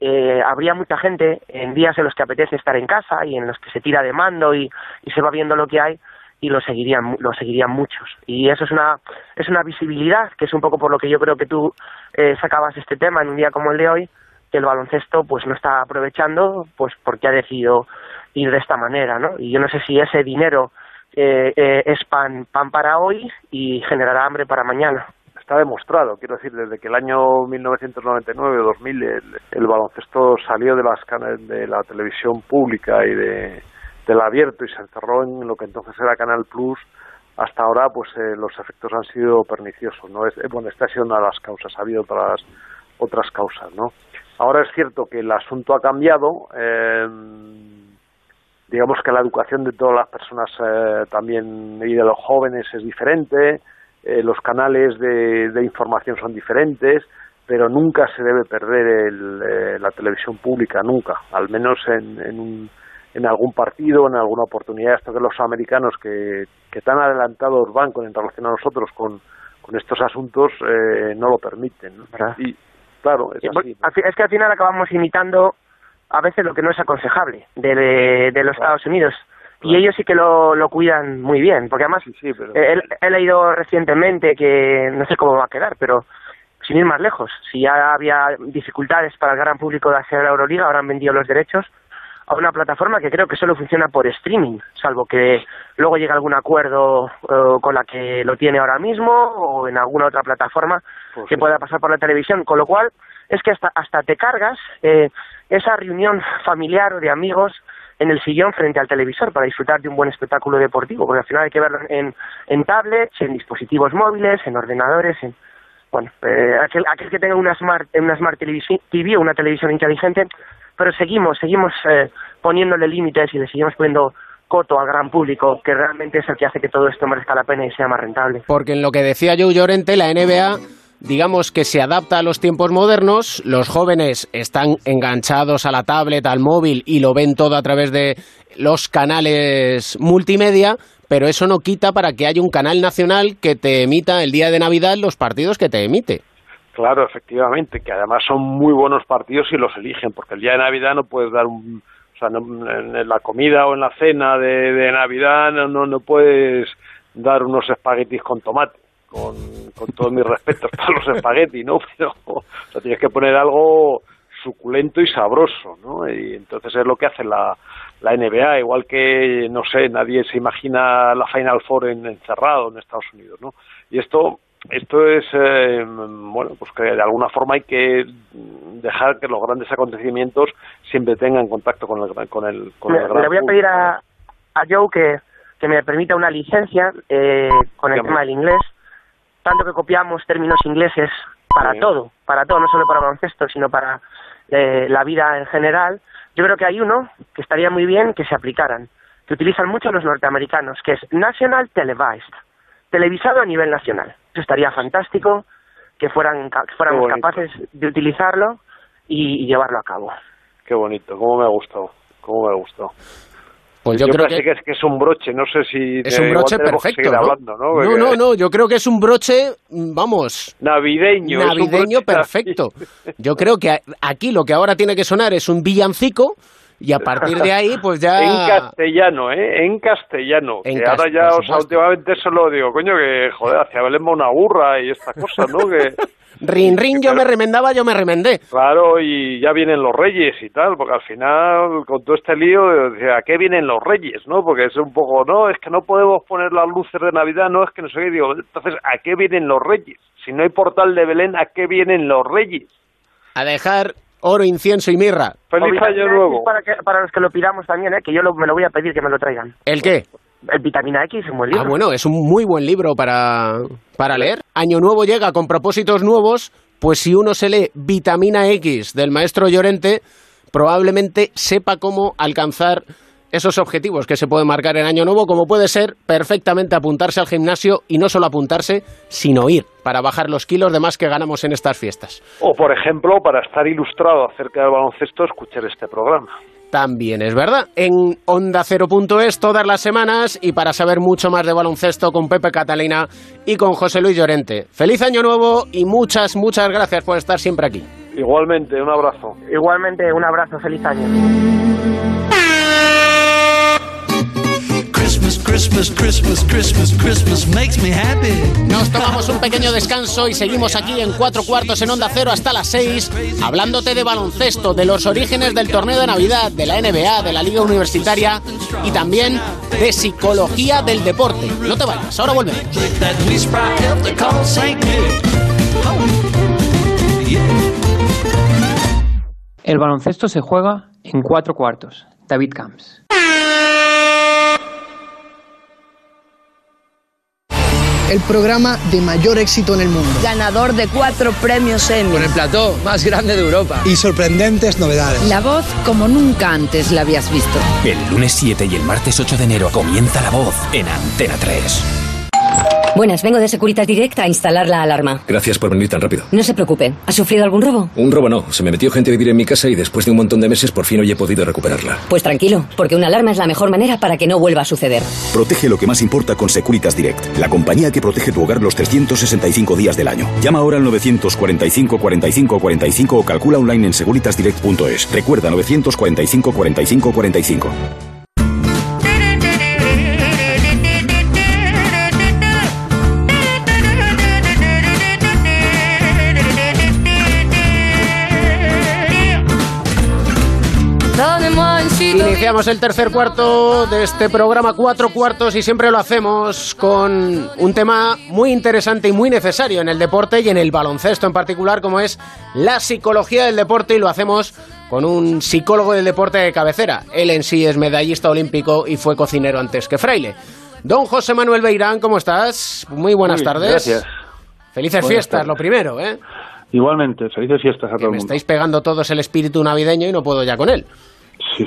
eh, habría mucha gente en días en los que apetece estar en casa y en los que se tira de mando y, se va viendo lo que hay y lo seguirían lo seguirían muchos. Y eso es una es una visibilidad que es un poco por lo que yo creo que tú eh, sacabas este tema en un día como el de hoy que el baloncesto pues no está aprovechando pues porque ha decidido ir de esta manera no y yo no sé si ese dinero eh, eh, es pan pan para hoy y generará hambre para mañana está demostrado, quiero decir, desde que el año 1999 o 2000 el, el, baloncesto salió de las de la televisión pública y de, del abierto y se encerró en lo que entonces era Canal Plus, hasta ahora pues eh, los efectos han sido perniciosos, ¿no? Es, bueno, esta ha sido una de las causas, ha habido otras otras causas, ¿no? Ahora es cierto que el asunto ha cambiado, eh, digamos que la educación de todas las personas eh, también y de los jóvenes es diferente, eh, los canales de, de, información son diferentes, pero nunca se debe perder el, eh, la televisión pública, nunca, al menos en, en, un, en algún partido, en alguna oportunidad. Esto que los americanos que, que tan adelantados van con en relación a nosotros con, con estos asuntos eh, no lo permiten. ¿no? Y claro, es, así, ¿no? es que al final acabamos imitando a veces lo que no es aconsejable de, de, de los claro. Estados Unidos y ellos sí que lo, lo cuidan muy bien, porque además sí, sí, pero... he, he, leído recientemente que no sé cómo va a quedar, pero sin ir más lejos, si ya había dificultades para el gran público de hacer la Euroliga, ahora han vendido los derechos a una plataforma que creo que solo funciona por streaming, salvo que luego llegue algún acuerdo uh, con la que lo tiene ahora mismo o en alguna otra plataforma pues que sí. pueda pasar por la televisión, con lo cual es que hasta, hasta te cargas eh, esa reunión familiar o de amigos en el sillón frente al televisor para disfrutar de un buen espectáculo deportivo, porque al final hay que verlo en, en tablets, en dispositivos móviles, en ordenadores, en bueno, eh, aquel, aquel que tenga una smart, una smart TV o una televisión inteligente, pero seguimos, seguimos eh, poniéndole límites y le seguimos poniendo coto al gran público, que realmente es el que hace que todo esto merezca la pena y sea más rentable. Porque en lo que decía Joe Llorente, la NBA digamos que se adapta a los tiempos modernos, los jóvenes están enganchados a la tablet, al móvil y lo ven todo a través de los canales multimedia, pero eso no quita para que haya un canal nacional que te emita el día de Navidad los partidos que te emite. Claro, efectivamente, que además son muy buenos partidos y los eligen, porque el día de Navidad no puedes dar un... O sea, no, en la comida o en la cena de, Navidad no, no puedes dar unos espaguetis con tomate con, con todos mis respetos para los espaguetis, ¿no? Pero o sea, tienes que poner algo suculento y sabroso, ¿no? Y entonces es lo que hace la, la NBA, igual que, no sé, nadie se imagina la Final Four en, encerrado en Estados Unidos, ¿no? Y esto esto es, eh, bueno, pues que de alguna forma hay que dejar que los grandes acontecimientos siempre tengan contacto con el, con el, con el le, gran le voy a pedir a, a Joe que, que me permita una licencia eh, con el tema del inglés tanto que copiamos términos ingleses para sí. todo, para todo, no solo para baloncesto, sino para eh, la vida en general, yo creo que hay uno que estaría muy bien que se aplicaran, que utilizan mucho los norteamericanos, que es National Televised, televisado a nivel nacional. Eso estaría fantástico, que fueran que fuéramos capaces de utilizarlo y, y, llevarlo a cabo. Qué bonito, cómo me ha gustado, cómo me ha gustado. Pues yo, creo que... que... es que es un broche, no sé si es un broche perfecto, ¿no? Hablando, ¿no? no, no, no, yo creo que es un broche, vamos, navideño, navideño perfecto. Yo creo que aquí lo que ahora tiene que sonar es un villancico y a partir de ahí, pues ya... En castellano, ¿eh? En castellano. En que ahora ya, o sea, últimamente solo digo, coño, que, joder, hacia Belén una burra y esta cosa, ¿no? Que, Rin, rin, yo me remendaba, yo me remendé. claro, y ya vienen los reyes y tal, porque al final, con todo este lío, ¿a qué vienen los reyes, no? Porque es un poco, no, es que no podemos poner las luces de Navidad, no, es que no sé qué, digo, entonces, ¿a qué vienen los reyes? Si no hay portal de Belén, ¿a qué vienen los reyes? A dejar oro, incienso y mirra. Feliz año nuevo. Para, que- para los que lo pidamos también, ¿eh? que yo lo- me lo voy a pedir que me lo traigan. ¿El qué? El vitamina X es un buen libro. Ah, bueno, es un muy buen libro para, para leer. Año Nuevo llega con propósitos nuevos, pues si uno se lee Vitamina X del maestro Llorente, probablemente sepa cómo alcanzar esos objetivos que se pueden marcar en Año Nuevo, como puede ser perfectamente apuntarse al gimnasio y no solo apuntarse, sino ir para bajar los kilos de más que ganamos en estas fiestas. O, por ejemplo, para estar ilustrado acerca del baloncesto, escuchar este programa. También es verdad. En Onda 0.es todas las semanas y para saber mucho más de baloncesto con Pepe Catalina y con José Luis Llorente. Feliz año nuevo y muchas, muchas gracias por estar siempre aquí. Igualmente, un abrazo. Igualmente, un abrazo, feliz año. Christmas, Christmas, Christmas, Christmas, Christmas makes me happy. Nos tomamos un pequeño descanso y seguimos aquí en cuatro cuartos en Onda Cero hasta las seis, hablándote de baloncesto, de los orígenes del torneo de Navidad, de la NBA, de la Liga Universitaria y también de psicología del deporte. No te vayas, ahora volvemos. El baloncesto se juega en cuatro cuartos. David Camps. El programa de mayor éxito en el mundo. Ganador de cuatro premios Emmy. Con el plató más grande de Europa. Y sorprendentes novedades. La voz como nunca antes la habías visto. El lunes 7 y el martes 8 de enero comienza La Voz en Antena 3. Buenas, vengo de Securitas Direct a instalar la alarma. Gracias por venir tan rápido. No se preocupe. ¿Ha sufrido algún robo? Un robo no. Se me metió gente a vivir en mi casa y después de un montón de meses por fin hoy he podido recuperarla. Pues tranquilo, porque una alarma es la mejor manera para que no vuelva a suceder. Protege lo que más importa con Securitas Direct, la compañía que protege tu hogar los 365 días del año. Llama ahora al 945 45 45 o calcula online en securitasdirect.es. Recuerda 945 45 45. Iniciamos el tercer cuarto de este programa Cuatro Cuartos y siempre lo hacemos con un tema muy interesante y muy necesario en el deporte y en el baloncesto en particular, como es la psicología del deporte y lo hacemos con un psicólogo del deporte de cabecera. Él en sí es medallista olímpico y fue cocinero antes que fraile. Don José Manuel Beirán, ¿cómo estás? Muy buenas Muy, tardes. Gracias. Felices Buenas fiestas, tardes. lo primero, ¿eh? Igualmente, felices fiestas a Que todo el me mundo. estáis pegando todos el espíritu navideño y no puedo ya con él.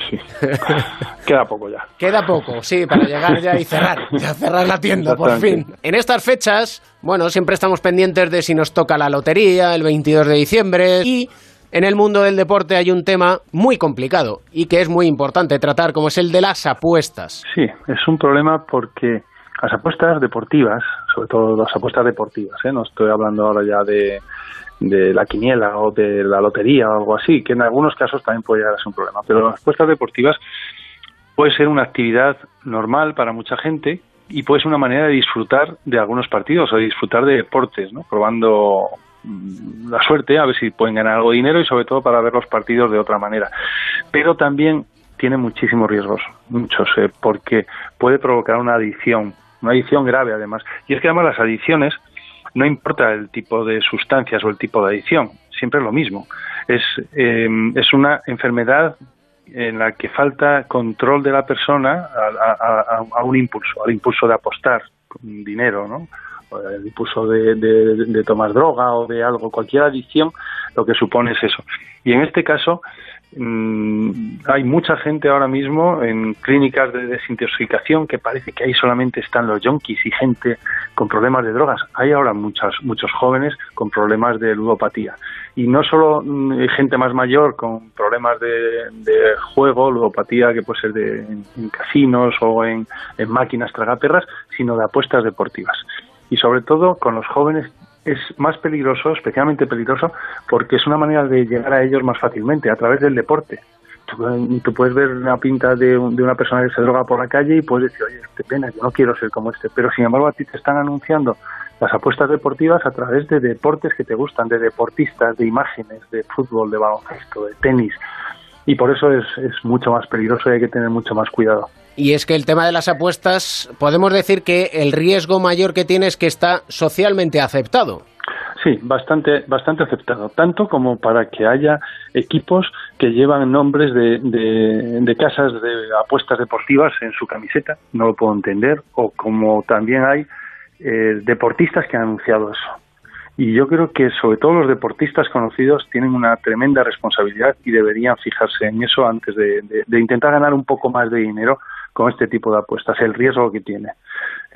Sí, sí. Queda poco ya. Queda poco, sí, para llegar ya y cerrar, ya cerrar la tienda, por fin. En estas fechas, bueno, siempre estamos pendientes de si nos toca la lotería el 22 de diciembre y en el mundo del deporte hay un tema muy complicado y que es muy importante tratar, como es el de las apuestas. Sí, es un problema porque las apuestas deportivas, sobre todo las apuestas deportivas, ¿eh? no estoy hablando ahora ya de, de la quiniela o de la lotería o algo así, que en algunos casos también puede llegar a ser un problema, pero las apuestas deportivas puede ser una actividad normal para mucha gente y puede ser una manera de disfrutar de algunos partidos o de disfrutar de deportes, ¿no? probando mm, la suerte, a ver si pueden ganar algo de dinero y sobre todo para ver los partidos de otra manera. Pero también tiene muchísimos riesgos, muchos, eh, porque puede provocar una adicción, una adicción grave además. Y es que además las adicciones, no importa el tipo de sustancias o el tipo de adicción, siempre es lo mismo. Es, eh, es una enfermedad en la que falta control de la persona a, a- un impulso, al impulso de apostar dinero, ¿no? El impulso de, de- de tomar droga o de algo, cualquier adicción, lo que supone es eso. Y en este caso, hay mucha gente ahora mismo en clínicas de desintoxicación que parece que ahí solamente están los yonkis y gente con problemas de drogas. Hay ahora muchos, muchos jóvenes con problemas de ludopatía. Y no solo mm, gente más mayor con problemas de, de juego, ludopatía que puede ser de, en, casinos o en, en máquinas tragaperras, sino de apuestas deportivas. Y sobre todo con los jóvenes es más peligroso, especialmente peligroso, porque es una manera de llegar a ellos más fácilmente, a través del deporte. Tú, puedes ver una pinta de, de, una persona que se droga por la calle y puedes decir, oye, qué pena, yo no quiero ser como este. Pero sin embargo a ti te están anunciando las apuestas deportivas a través de deportes que te gustan, de deportistas, de imágenes, de fútbol, de baloncesto, de tenis. Y por eso es, es mucho más peligroso y hay que tener mucho más cuidado. Y es que el tema de las apuestas, podemos decir que el riesgo mayor que tiene es que está socialmente aceptado. Sí, bastante, bastante aceptado, tanto como para que haya equipos que llevan nombres de, de, casas de apuestas deportivas en su camiseta, no lo puedo entender, o como también hay eh, deportistas que han anunciado eso. Y yo creo que sobre todo los deportistas conocidos tienen una tremenda responsabilidad y deberían fijarse en eso antes de intentar ganar un poco más de dinero con este tipo de apuestas, el riesgo que tiene.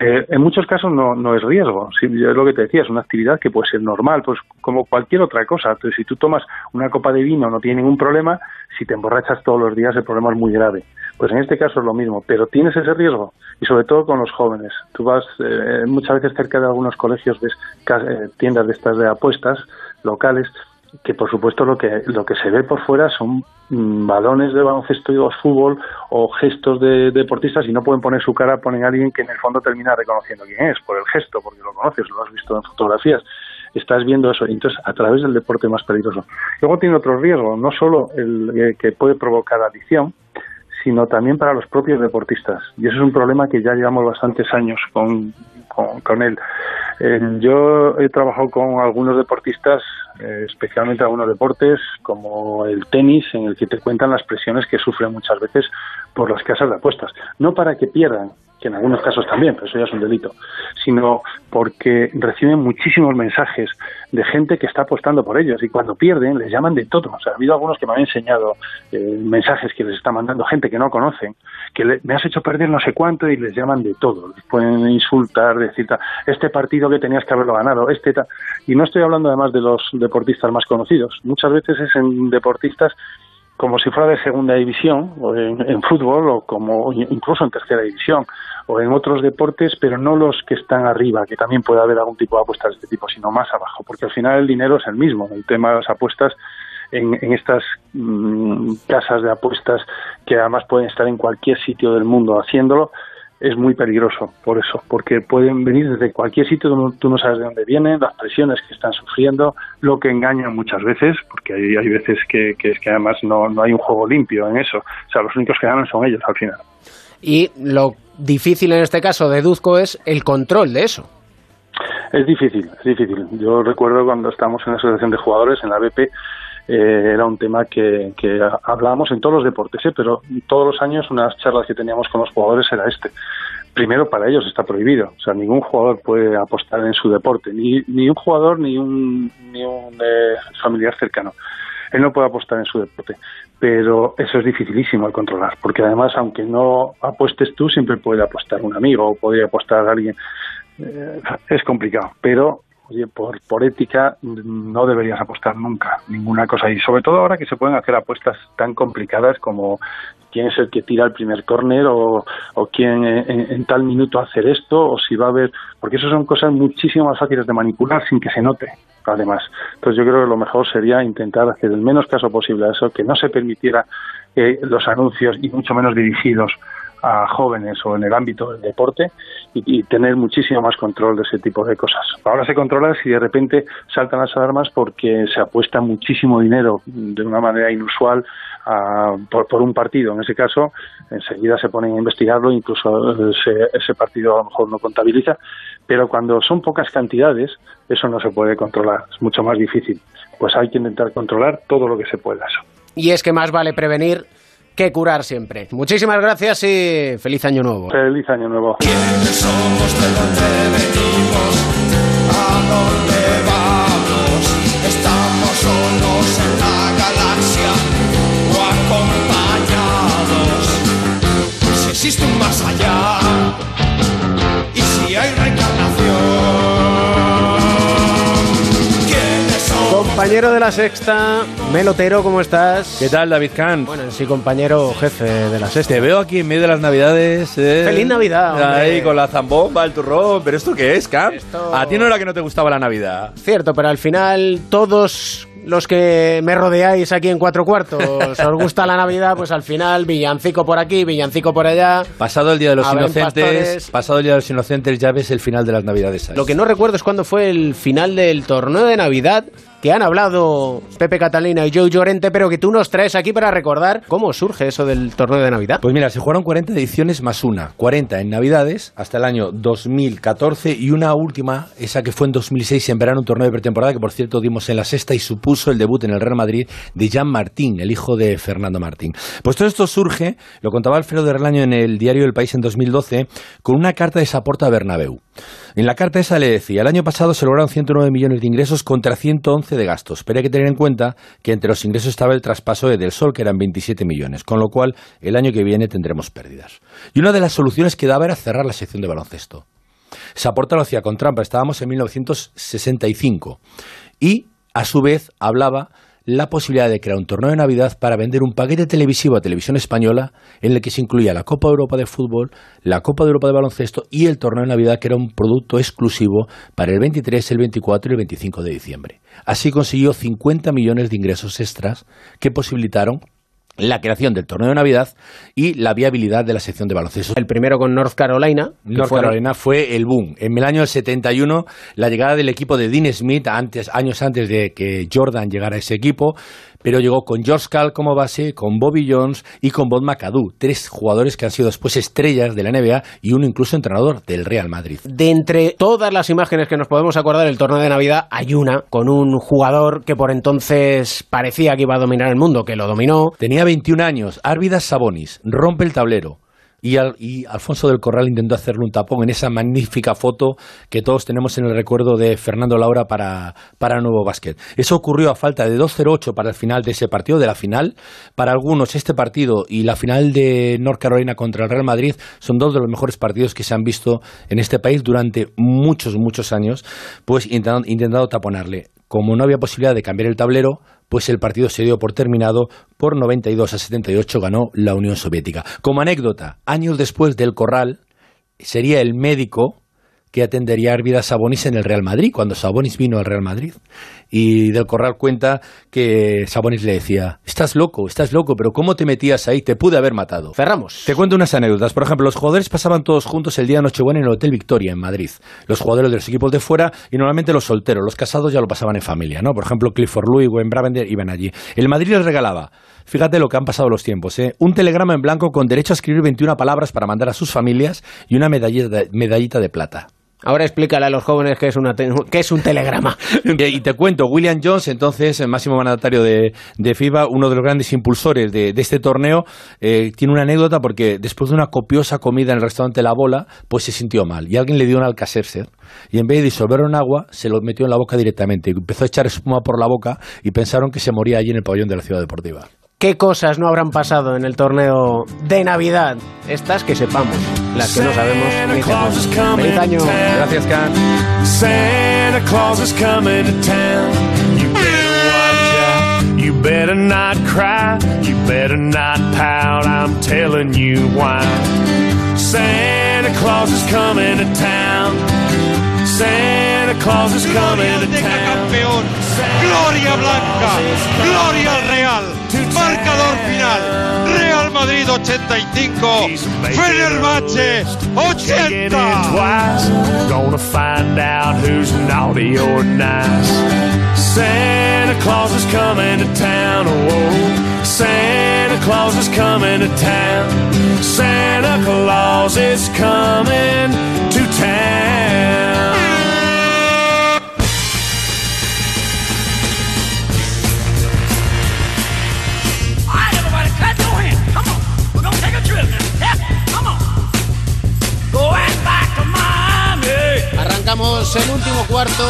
Eh, en muchos casos no, no es riesgo, sí, es lo que te decía, es una actividad que puede ser normal, pues como cualquier otra cosa. Entonces, si tú tomas una copa de vino no tiene ningún problema, si te emborrachas todos los días el problema es muy grave. Pues en este caso es lo mismo, pero tienes ese riesgo y sobre todo con los jóvenes. Tú vas eh, muchas veces cerca de algunos colegios, ves eh, tiendas de estas de apuestas locales que por supuesto lo que lo que se ve por fuera son mm, balones de baloncesto y fútbol o gestos de, deportistas y no pueden poner su cara, ponen a alguien que en el fondo termina reconociendo quién es por el gesto, porque lo conoces, lo has visto en fotografías. Estás viendo eso, entonces a través del deporte más peligroso. Luego tiene otro riesgo, no solo el que puede provocar adicción, sino también para los propios deportistas. Y eso es un problema que ya llevamos bastantes años con, con, con él. Eh, yo he trabajado con algunos deportistas, eh, especialmente algunos deportes como el tenis, en el que te cuentan las presiones que sufren muchas veces por las casas de apuestas. No para que pierdan, que en algunos casos también, pero eso ya es un delito, sino porque reciben muchísimos mensajes de gente que está apostando por ellos y cuando pierden les llaman de todo. O sea, ha habido algunos que me han enseñado eh, mensajes que les está mandando gente que no conocen, que le, me has hecho perder no sé cuánto y les llaman de todo. Les pueden insultar, decir, este partido que tenías que haberlo ganado, este Y no estoy hablando además de los deportistas más conocidos. Muchas veces es en deportistas como si fuera de segunda división, o en, fútbol, o como incluso en tercera división, o en otros deportes, pero no los que están arriba, que también puede haber algún tipo de apuestas de este tipo, sino más abajo, porque al final el dinero es el mismo. El tema de las apuestas en, en estas mmm, casas de apuestas, que además pueden estar en cualquier sitio del mundo haciéndolo, es muy peligroso por eso, porque pueden venir desde cualquier sitio tú no sabes de dónde vienen, las presiones que están sufriendo, lo que engañan muchas veces, porque hay, hay veces que, que, es que además no, no hay un juego limpio en eso, o sea, los únicos que ganan son ellos al final. Y lo difícil en este caso, deduzco, es el control de eso. Es difícil, es difícil. Yo recuerdo cuando estábamos en la asociación de jugadores, en la BP, eh, era un tema que, que, hablábamos en todos los deportes, ¿eh? pero todos los años unas charlas que teníamos con los jugadores era este. Primero, para ellos está prohibido, o sea, ningún jugador puede apostar en su deporte, ni, ni un jugador ni un, ni un eh, familiar cercano. Él no puede apostar en su deporte, pero eso es dificilísimo de controlar, porque además, aunque no apuestes tú, siempre puede apostar un amigo o podría apostar alguien. Eh, es complicado, pero oye, por, por ética no deberías apostar nunca ninguna cosa. Y sobre todo ahora que se pueden hacer apuestas tan complicadas como quién es el que tira el primer córner o, o quién en, tal minuto hacer esto o si va a haber... Porque eso son cosas muchísimo más fáciles de manipular sin que se note, además. Entonces yo creo que lo mejor sería intentar hacer el menos caso posible a eso, que no se permitiera eh, los anuncios y mucho menos dirigidos a jóvenes o en el ámbito del deporte y, tener muchísimo más control de ese tipo de cosas. Ahora se controla si de repente saltan las alarmas porque se apuesta muchísimo dinero de una manera inusual a, por, un partido. En ese caso, enseguida se ponen a investigarlo, incluso ese, ese partido a lo mejor no contabiliza, pero cuando son pocas cantidades, eso no se puede controlar, es mucho más difícil. Pues hay que intentar controlar todo lo que se pueda. Y es que más vale prevenir que curar siempre. Muchísimas gracias y feliz año nuevo. Feliz año nuevo. ¿Quiénes somos? ¿De dónde venimos? ¿A dónde vamos? ¿Estamos solos en la galaxia o acompañados? Si existe un más allá y si hay Compañero de la sexta, Melotero, ¿cómo estás? ¿Qué tal, David Kahn? Bueno, sí, compañero jefe de la sexta. Te veo aquí en medio de las navidades. eh. ¡Feliz Navidad! hombre! Ahí con la zambomba, el turrón. ¿Pero esto qué es, Kahn? A ti no era que no te gustaba la Navidad. Cierto, pero al final todos los que me rodeáis aquí en cuatro cuartos os gusta la Navidad, pues al final villancico por aquí, villancico por allá. Pasado el Día de los Inocentes, pastores. pasado el Día de los Inocentes, ya ves el final de las Navidades. ahí. Lo que no recuerdo es cuándo fue el final del torneo de Navidad que han hablado Pepe Catalina y Joe Llorente, pero que tú nos traes aquí para recordar cómo surge eso del torneo de Navidad. Pues mira, se jugaron 40 ediciones más una, 40 en Navidades hasta el año 2014 y una última, esa que fue en 2006 en verano, un torneo de pretemporada que por cierto dimos en la sexta y supuso el debut en el Real Madrid de Jean Martín, el hijo de Fernando Martín. Pues todo esto surge, lo contaba Alfredo de Relaño en el diario El País en 2012, con una carta de Saporta a Bernabéu. En la carta esa le decía, el año pasado se lograron 109 millones de ingresos contra 111 de gastos, pero hay que tener en cuenta que entre los ingresos estaba el traspaso de Del Sol, que eran 27 millones, con lo cual el año que viene tendremos pérdidas. Y una de las soluciones que daba era cerrar la sección de baloncesto. Saporta lo hacía con trampa, estábamos en 1965 y a su vez hablaba la posibilidad de crear un torneo de Navidad para vender un paquete televisivo a televisión española en el que se incluía la Copa Europa de fútbol, la Copa de Europa de baloncesto y el torneo de Navidad que era un producto exclusivo para el 23, el 24 y el 25 de diciembre. Así consiguió 50 millones de ingresos extras que posibilitaron la creación del torneo de Navidad y la viabilidad de la sección de baloncesto. El primero con North Carolina. North fueron- Carolina fue el boom. En el año 71, la llegada del equipo de Dean Smith, antes, años antes de que Jordan llegara a ese equipo, pero llegó con George Cal como base, con Bobby Jones y con Bob McAdoo, tres jugadores que han sido después estrellas de la NBA y uno incluso entrenador del Real Madrid. De entre todas las imágenes que nos podemos acordar del torneo de Navidad, hay una con un jugador que por entonces parecía que iba a dominar el mundo, que lo dominó. Tenía 21 años, Árvidas Sabonis, rompe el tablero. Y, Al- y Alfonso del Corral intentó hacerle un tapón en esa magnífica foto que todos tenemos en el recuerdo de Fernando Laura para, para Nuevo Básquet. Eso ocurrió a falta de 2-0-8 para el final de ese partido, de la final. Para algunos este partido y la final de North Carolina contra el Real Madrid son dos de los mejores partidos que se han visto en este país durante muchos, muchos años, pues intentando, taponarle. Como no había posibilidad de cambiar el tablero, pues el partido se dio por terminado por 92 a 78 ganó la Unión Soviética. Como anécdota, años después del Corral sería el médico que atendería a Arvidas Sabonis en el Real Madrid, cuando Sabonis vino al Real Madrid. Y del Corral cuenta que Sabonis le decía, estás loco, estás loco, pero ¿cómo te metías ahí? Te pude haber matado. Cerramos. Te cuento unas anécdotas. Por ejemplo, los jugadores pasaban todos juntos el día de Nochebuena en el Hotel Victoria, en Madrid. Los jugadores de los equipos de fuera y normalmente los solteros. Los casados ya lo pasaban en familia, ¿no? Por ejemplo, Clifford Louis, Wayne Bravender iban allí. El Madrid les regalaba, fíjate lo que han pasado los tiempos, ¿eh? Un telegrama en blanco con derecho a escribir 21 palabras para mandar a sus familias y una medallita de plata. Ahora explícale a los jóvenes qué es, una qué es un telegrama. Y te cuento, William Jones, entonces el máximo mandatario de, de FIBA, uno de los grandes impulsores de, este torneo, eh, tiene una anécdota porque después de una copiosa comida en el restaurante La Bola, pues se sintió mal y alguien le dio un alcacercer y en vez de disolverlo en agua, se lo metió en la boca directamente empezó a echar espuma por la boca y pensaron que se moría allí en el pabellón de la ciudad deportiva. ¿Qué cosas no habrán pasado en el torneo de Navidad? Estas que sepamos, las que no sabemos. ni. Feliz año. Gracias, Can. Santa Claus is coming to town. You better watch out. You better not cry. You better not pout. I'm telling you why. Santa Claus is coming to town. Santa Claus is coming to town. Gloria Blanca. Gloria al Real. Marcador final. Real Madrid 85. Fenerbahce 80. Gonna find out who's naughty or nice. Santa Claus is coming to town. Oh, oh. Santa Claus is coming to town. Santa Claus is coming to town. Arrancamos el último cuarto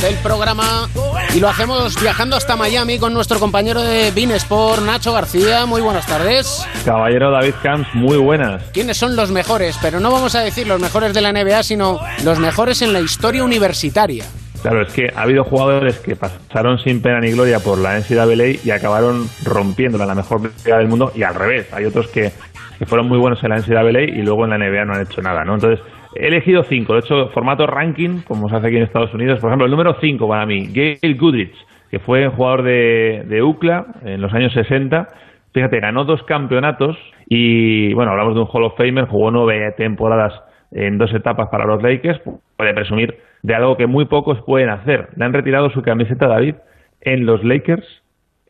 del programa y lo hacemos viajando hasta Miami con nuestro compañero de Bean Sport, Nacho García. Muy buenas tardes. Caballero David Camps, muy buenas. ¿Quiénes son los mejores? Pero no vamos a decir los mejores de la NBA, sino los mejores en la historia universitaria. Claro, es que ha habido jugadores que pasaron sin pena ni gloria por la NCAA y acabaron rompiéndola en la mejor liga del mundo y al revés. Hay otros que, que fueron muy buenos en la NCAA y luego en la NBA no han hecho nada, ¿no? Entonces, he elegido cinco. De hecho, formato ranking, como se hace aquí en Estados Unidos. Por ejemplo, el número cinco para mí, Gail Goodrich, que fue jugador de, de UCLA en los años 60. Fíjate, ganó dos campeonatos y, bueno, hablamos de un Hall of Famer, jugó nueve temporadas en dos etapas para los Lakers. Puede presumir de algo que muy pocos pueden hacer. Le han retirado su camiseta David en los Lakers,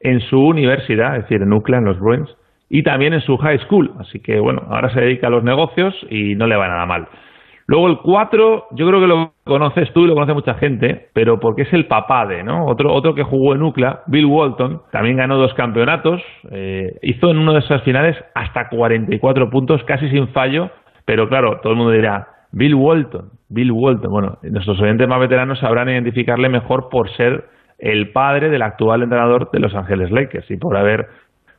en su universidad, es decir, en UCLA, en los Bruins, y también en su high school. Así que, bueno, ahora se dedica a los negocios y no le va nada mal. Luego el 4, yo creo que lo conoces tú y lo conoce mucha gente, pero porque es el papá de, ¿no? Otro, otro que jugó en UCLA, Bill Walton, también ganó dos campeonatos, eh, hizo en una de esas finales hasta 44 puntos, casi sin fallo, pero claro, todo el mundo dirá, Bill Walton, Bill Walton. Bueno, nuestros oyentes más veteranos sabrán identificarle mejor por ser el padre del actual entrenador de Los Ángeles Lakers y por haber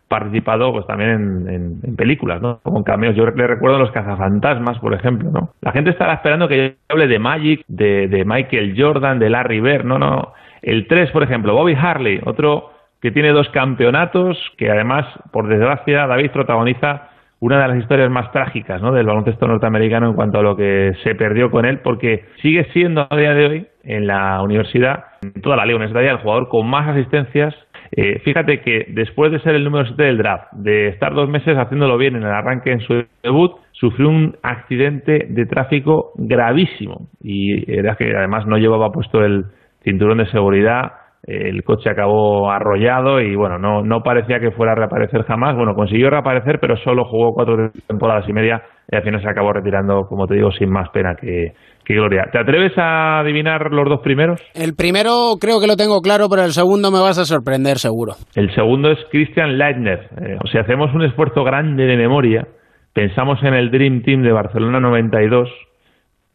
participado pues también en, películas, ¿no? Como en cameos. Yo le recuerdo Los Cazafantasmas, por ejemplo, ¿no? La gente estará esperando que yo hable de Magic, de, de Michael Jordan, de Larry Bird, no, no. El 3, por ejemplo, Bobby Harley, otro que tiene dos campeonatos, que además, por desgracia, David protagoniza una de las historias más trágicas ¿no? del baloncesto norteamericano en cuanto a lo que se perdió con él, porque sigue siendo a día de hoy en la universidad, en toda la liga universitaria, el jugador con más asistencias. Eh, fíjate que después de ser el número 7 del draft, de estar dos meses haciéndolo bien en el arranque en su debut, sufrió un accidente de tráfico gravísimo y era que además no llevaba puesto el cinturón de seguridad el coche acabó arrollado y bueno, no, no parecía que fuera a reaparecer jamás. Bueno, consiguió reaparecer, pero solo jugó cuatro temporadas y media y al final se acabó retirando, como te digo, sin más pena que, que gloria. ¿Te atreves a adivinar los dos primeros? El primero creo que lo tengo claro, pero el segundo me vas a sorprender seguro. El segundo es Christian Leitner. Eh, sea, hacemos un esfuerzo grande de memoria, pensamos en el Dream Team de Barcelona 92,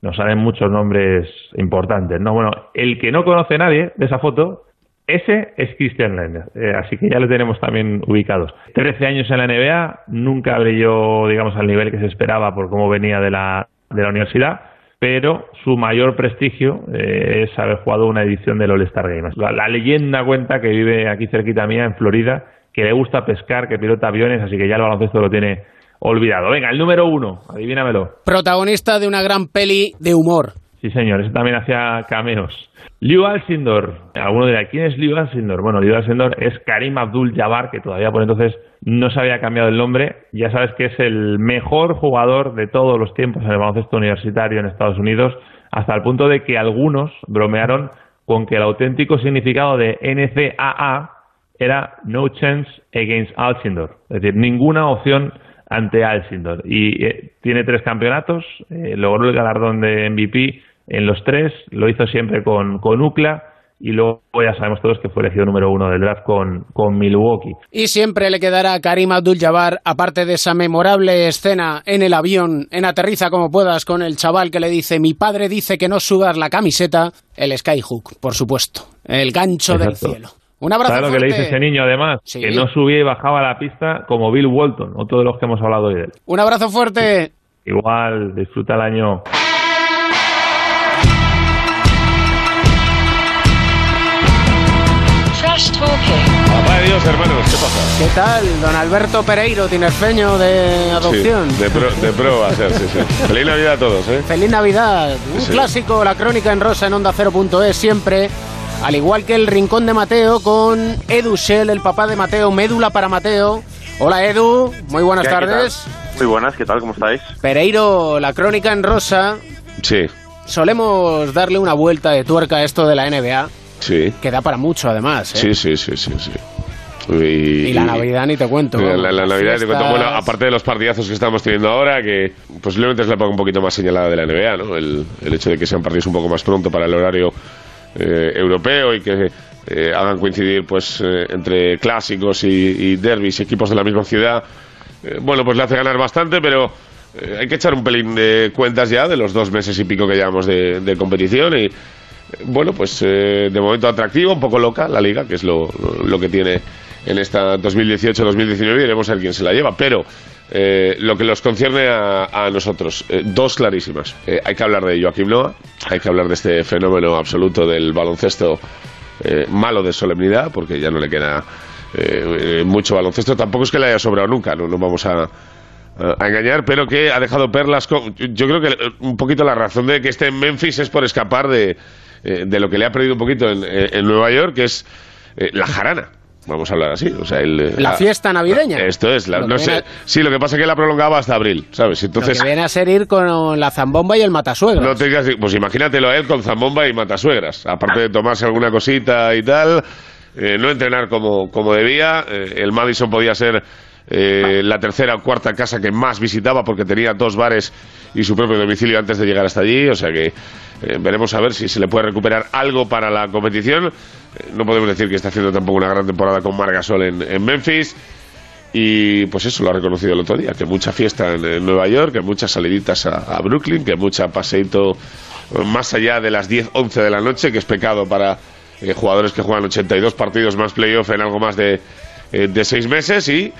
nos salen muchos nombres importantes, ¿no? Bueno, el que no conoce nadie de esa foto ese es Christian Leitner, eh, así que ya lo tenemos también ubicados. 13 años en la NBA, nunca brilló, digamos, al nivel que se esperaba por cómo venía de la, de la universidad, pero su mayor prestigio eh, es haber jugado una edición del All-Star Games. La, la, leyenda cuenta que vive aquí cerquita mía, en Florida, que le gusta pescar, que pilota aviones, así que ya el baloncesto lo tiene olvidado. Venga, el número uno, adivínamelo. Protagonista de una gran peli de humor. Sí, señor, ese también hacía cameos. Liu Alcindor. Alguno dirá, ¿quién es Liu Alcindor? Bueno, Liu Alcindor es Karim Abdul-Jabbar, que todavía por entonces no se había cambiado el nombre. Ya sabes que es el mejor jugador de todos los tiempos en el baloncesto universitario en Estados Unidos, hasta el punto de que algunos bromearon con que el auténtico significado de NCAA era No Chance Against Alcindor. Es decir, ninguna opción ante Alcindor. Y eh, tiene tres campeonatos, eh, logró el galardón de MVP en los tres, lo hizo siempre con, con UCLA y luego ya sabemos todos que fue elegido número uno del draft con, con Milwaukee. Y siempre le quedará a Karim Abdul-Jabbar, aparte de esa memorable escena en el avión, en Aterriza como puedas, con el chaval que le dice, mi padre dice que no subas la camiseta, el skyhook, por supuesto, el gancho Exacto. del cielo. Un abrazo ¿Sabes lo que le dice ese niño además? Sí. Que no subía y bajaba la pista como Bill Walton, otro de los que hemos hablado hoy de él. Un abrazo fuerte. Igual, disfruta el año. Hermanos, ¿qué pasa? ¿Qué tal, don Alberto Pereiro, tinerfeño de adopción? Sí, de, pro, de pro va a ser, sí, sí. Feliz Navidad a todos, ¿eh? Feliz Navidad. Un Sí. clásico, la crónica en rosa en onda Cero.es siempre. Al igual que el rincón de Mateo con Edu Shell, el papá de Mateo, médula para Mateo. Hola Edu, muy buenas ¿Qué, qué tardes. Muy buenas, ¿qué tal? ¿Cómo estáis? Pereiro, la crónica en rosa. Sí, Solemos darle una vuelta de tuerca a esto de la NBA, sí. que da para mucho además. ¿eh? Sí, sí, sí, sí, sí. Y, Y la Navidad ni te cuento. La, Navidad, te cuento, bueno, aparte de los partidazos que estamos teniendo ahora, que posiblemente es la época un poquito más señalada de la NBA, ¿no? El, el hecho de que sean partidos un poco más pronto para el horario eh, europeo y que eh, hagan coincidir pues eh, entre clásicos y, y derbis y equipos de la misma ciudad, eh, bueno, pues le hace ganar bastante, pero hay que echar un pelín de cuentas ya de los dos meses y pico que llevamos de, de competición y, bueno, pues eh, de momento atractivo, un poco loca la liga, que es lo, lo que tiene en esta 2018-2019 y veremos a ver quién se la lleva. Pero eh, lo que nos concierne a, nosotros. Eh, dos clarísimas. Eh, hay que hablar de Joaquim Noah, hay que hablar de este fenómeno absoluto del baloncesto malo de solemnidad, porque ya no le queda mucho baloncesto. Tampoco es que le haya sobrado nunca, no nos vamos a, a engañar, pero que ha dejado perlas. con- yo creo que un poquito la razón de que esté en Memphis es por escapar de, de lo que le ha perdido un poquito en, en Nueva York, que es la jarana. Vamos a hablar así. O sea, el, eh, La fiesta navideña. Esto es. la- no sé, sí, lo que pasa es que la prolongaba hasta abril, ¿sabes? Entonces. Lo que viene a ser ir con la zambomba y el matasuegras. No tengas, pues imagínatelo a él con zambomba y matasuegras. Aparte de tomarse alguna cosita y tal, eh, no entrenar como, como debía. eh, el Madison podía ser eh, la tercera o cuarta casa que más visitaba porque tenía dos bares y su propio domicilio antes de llegar hasta allí. O sea que eh, veremos a ver si se le puede recuperar algo para la competición. Eh, no podemos decir que está haciendo tampoco una gran temporada con Margasol en, en Memphis. Y pues eso lo ha reconocido el otro día, que mucha fiesta en, Nueva York, que muchas saliditas a, Brooklyn, que mucha paseíto eh, más allá de las 10, 11 de la noche, que es pecado para eh, jugadores que juegan 82 partidos más playoff en algo más de, eh, de seis meses y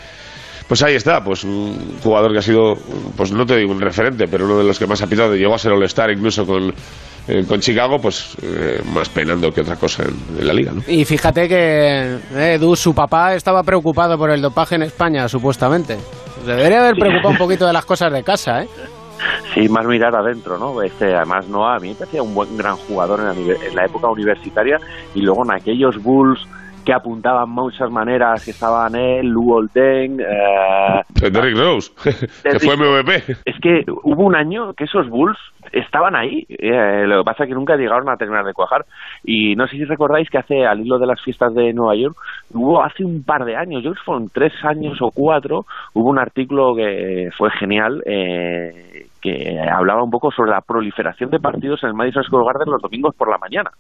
pues ahí está, pues un jugador que ha sido, pues no te digo un referente, pero uno de los que más ha pitado, llegó a ser All-Star incluso con, eh, con Chicago, pues eh, más penando que otra cosa en, en la liga, ¿no? Y fíjate que eh, Edu, su papá estaba preocupado por el dopaje en España, supuestamente. Debería haber preocupado un poquito de las cosas de casa, ¿eh? Sí, más mirar adentro, ¿no? Este, además, Noah a mí me parecía un buen gran jugador en la, en la época universitaria y luego en aquellos Bulls que apuntaban muchas maneras, que estaban él, Lou Olden, eh, Derrick Rose, que fue MVP. es que hubo un año que esos Bulls estaban ahí, eh, lo que pasa es que nunca llegaron a terminar de cuajar. Y no sé si recordáis que hace, al hilo de las fiestas de Nueva York, hubo hace un par de años, yo creo que fueron tres años o cuatro, hubo un artículo que fue genial, eh, que hablaba un poco sobre la proliferación de partidos en el Madison Square Garden los domingos por la mañana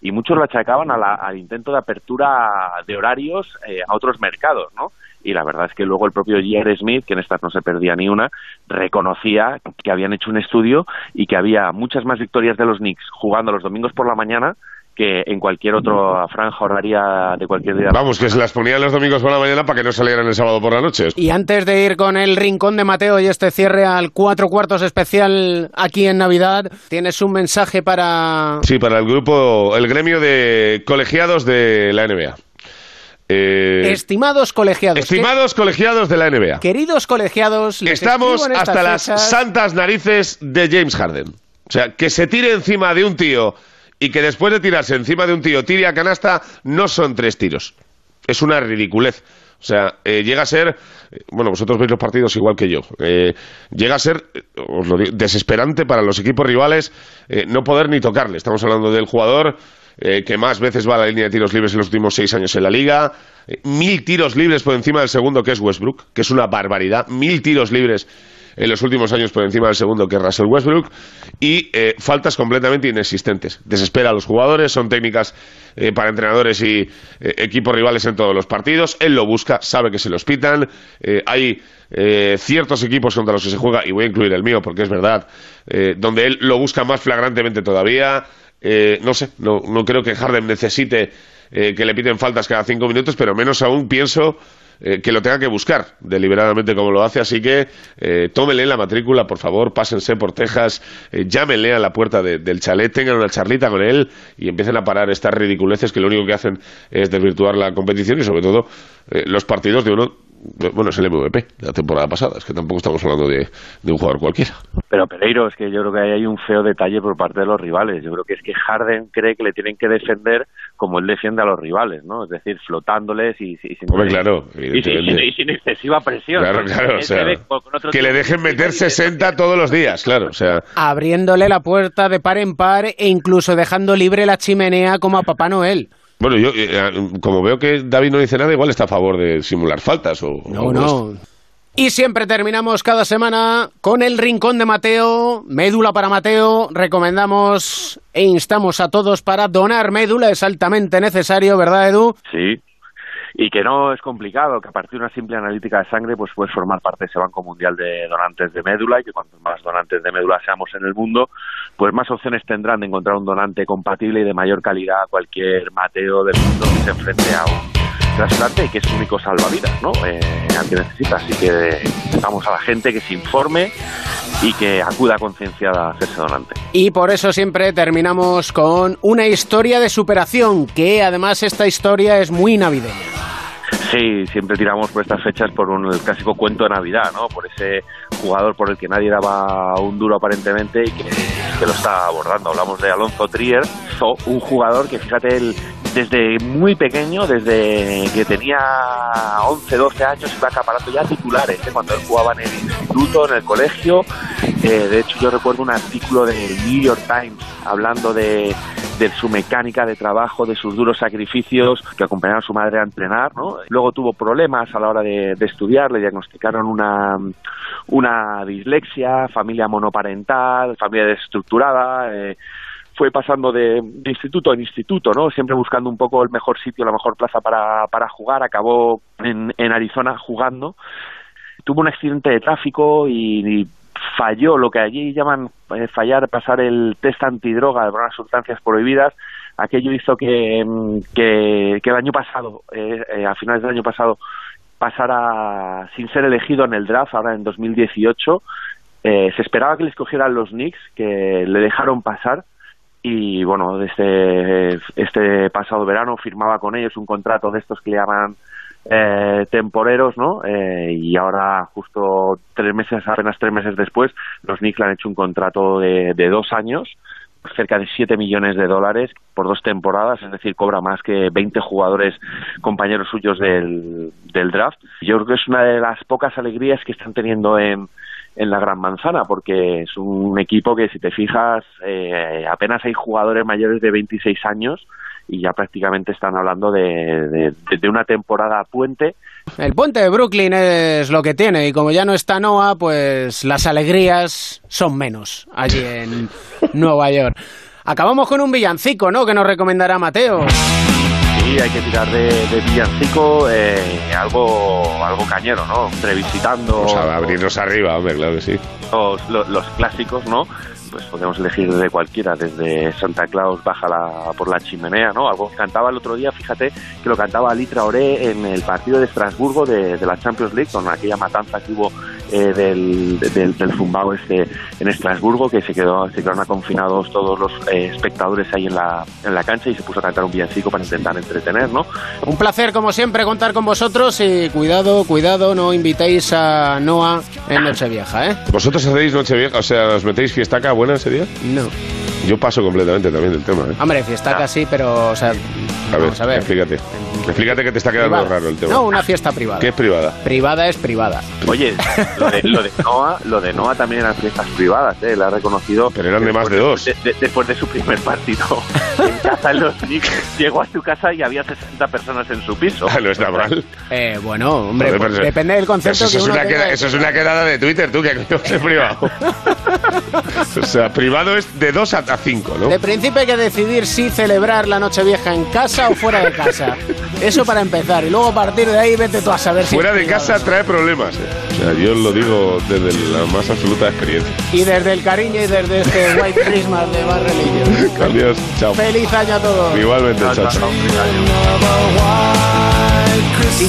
y muchos lo achacaban a la- al intento de apertura de horarios eh, a otros mercados, ¿no? Y la verdad es que luego el propio J.R. Smith, que en estas no se perdía ni una, reconocía que habían hecho un estudio y que había muchas más victorias de los Knicks jugando los domingos por la mañana que en cualquier otra franja horaria de cualquier día. Vamos, que se las ponían los domingos por la mañana para que no salieran el sábado por la noche. Y antes de ir con el rincón de Mateo y este cierre al cuatro cuartos especial aquí en Navidad, tienes un mensaje para... Sí, para el grupo, el gremio de colegiados de la NBA. Eh, Estimados colegiados. estimados colegiados de la NBA. que- queridos colegiados, les Estamos hasta las fechas- santas narices de James Harden. O sea, que se tire encima de un tío y que después de tirarse encima de un tío tire a canasta, no son tres tiros. Es una ridiculez. O sea, eh, llega a ser, eh, bueno, vosotros veis los partidos igual que yo, eh, llega a ser, os lo digo, desesperante para los equipos rivales no poder ni tocarle. Estamos hablando del jugador que más veces va a la línea de tiros libres en los últimos seis años en la liga, mil tiros libres por encima del segundo que es Westbrook, que es una barbaridad, mil tiros libres en los últimos años por encima del segundo que Russell Westbrook y eh, faltas completamente inexistentes. Desespera a los jugadores, son técnicas eh, para entrenadores y eh, equipos rivales en todos los partidos. Él lo busca, sabe que se los pitan. Eh, hay eh, ciertos equipos contra los que se juega, y voy a incluir el mío porque es verdad, donde él lo busca más flagrantemente todavía. No sé, no, no creo que Harden necesite que le piten faltas cada cinco minutos, pero menos aún pienso eh, que lo tenga que buscar deliberadamente como lo hace. Así que eh, la matrícula, por favor, pásense por Texas, eh, llámenle a la puerta de- del chalet, tengan una charlita con él y empiecen a parar estas ridiculeces que lo único que hacen es desvirtuar la competición y sobre todo eh, los partidos de uno. Bueno, es el MVP de la temporada pasada, es que tampoco estamos hablando de, de un jugador cualquiera. Pero Pereiro, es que yo creo que ahí hay un feo detalle por parte de los rivales. Yo creo que es que Harden cree que le tienen que defender como él defiende a los rivales, ¿no? Es decir, flotándoles y, y sin, Hombre, claro, y, sin- y sin, evidentemente. y sin excesiva presión. Claro, claro, o sea, otro que le dejen meter 60 todos los días, claro, o sea, Abriéndole la puerta de par en par e incluso dejando libre la chimenea como a Papá Noel. Bueno, yo, eh, eh, como veo que David no dice nada, igual está a favor de simular faltas o... No, o no. Y siempre terminamos cada semana con el rincón de Mateo, médula para Mateo. Recomendamos e instamos a todos para donar médula, es altamente necesario, ¿verdad, Edu? Sí. Y que no es complicado, que a partir de una simple analítica de sangre pues puedes formar parte de ese Banco Mundial de Donantes de Médula y que cuantos más donantes de médula seamos en el mundo, pues más opciones tendrán de encontrar un donante compatible y de mayor calidad a cualquier Mateo del mundo que se enfrente a un trasplante y que es su único salvavidas, ¿no? Eh, al que necesita. Así que vamos a la gente que se informe y que acuda concienciada a hacerse donante. Y por eso siempre terminamos con una historia de superación, que además esta historia es muy navideña. Sí, siempre tiramos por estas fechas por un el clásico cuento de Navidad, ¿no? Por ese jugador por el que nadie daba un duro aparentemente y que, que lo está abordando. Hablamos de Alonso Trier, un jugador que fíjate él desde muy pequeño, desde que tenía 11, 12 años, iba acaparando ya titulares, ¿eh? cuando él jugaba en el instituto, en el colegio. Eh, de hecho, yo recuerdo un artículo del New York Times hablando de, de su mecánica de trabajo, de sus duros sacrificios que acompañaron a su madre a entrenar, ¿no? Luego tuvo problemas a la hora de, de estudiar, le diagnosticaron una, una dislexia, familia monoparental, familia desestructurada, eh, fue pasando de, instituto en instituto, ¿no? Siempre buscando un poco el mejor sitio, la mejor plaza para, para jugar, acabó en, en Arizona jugando, tuvo un accidente de tráfico y, falló lo que allí llaman eh, fallar, pasar el test antidroga de unas sustancias prohibidas. Aquello hizo que, mm, que, que el año pasado, eh, eh, a finales del año pasado, pasara sin ser elegido en el draft, ahora en 2018. Eh, se esperaba que le escogieran los Knicks, que le dejaron pasar. Y bueno, desde este pasado verano firmaba con ellos un contrato de estos que llaman eh, temporeros, ¿no? Eh, y ahora, justo tres meses, apenas tres meses después, los Knicks han hecho un contrato de, de dos años, cerca de 7 millones de dólares por dos temporadas, es decir, cobra más que 20 jugadores compañeros suyos del, del draft. Yo creo que es una de las pocas alegrías que están teniendo en, en la Gran Manzana, porque es un equipo que, si te fijas, eh, apenas hay jugadores mayores de 26 años y ya prácticamente están hablando de, de, de una temporada puente. El puente de Brooklyn es lo que tiene y como ya no está Noah, pues las alegrías son menos allí en Nueva York. Acabamos con un villancico, ¿no? Que nos recomendará Mateo. Sí, hay que tirar de, de villancico eh, algo, algo cañero, ¿no? Revisitando Vamos a abrirnos arriba, hombre, claro que sí. los, los, los clásicos, ¿no? Pues podemos elegir de cualquiera, desde Santa Claus baja la, por la chimenea, ¿no? Algo que cantaba el otro día, fíjate que lo cantaba Litra Oré en el partido de Estrasburgo de, de la Champions League, con aquella matanza que hubo eh, del, del, del Zumbao este en Estrasburgo, que se quedó se quedaron confinados todos los eh, espectadores ahí en la, en la cancha y se puso a cantar un villancico para intentar entretener, ¿no? Un placer, como siempre, contar con vosotros y cuidado, cuidado, no invitéis a Noah en Nochevieja, ¿eh? ¿Vosotros hacéis Nochevieja? O sea, ¿os metéis fiestaca buena ese día? No. Yo paso completamente también del tema, ¿eh? Hombre, fiestaca sí, pero, o sea, A ver, vamos a ver. explícate. Explícate que te está quedando Privada. raro el tema. No, una fiesta privada. ¿Qué es privada? Privada es privada. Oye, lo de, lo de Noah, lo de Noah también eran fiestas privadas, ¿eh? La ha reconocido. Pero eran de más de dos. de- de- después de su primer partido en casa en los Knicks, llegó a su casa y había 60 personas en su piso. Ah, no está mal. Eh, bueno, hombre, pues depende del concepto Eso, que es uno una tenga queda- de- eso es una quedada de Twitter, tú, que coño es privado. o sea, privado es de 2 a 5, ¿no? De principio hay que decidir si celebrar la Nochevieja en casa o fuera de casa. Eso para empezar. Y luego a partir de ahí vete tú a saber si. Fuera de casa trae problemas. ¿eh? O sea, yo lo digo desde la más absoluta experiencia. Y desde el cariño y desde este White Christmas de Barrelillo. Adiós, chao. Feliz año a todos. Igualmente, chao, chao.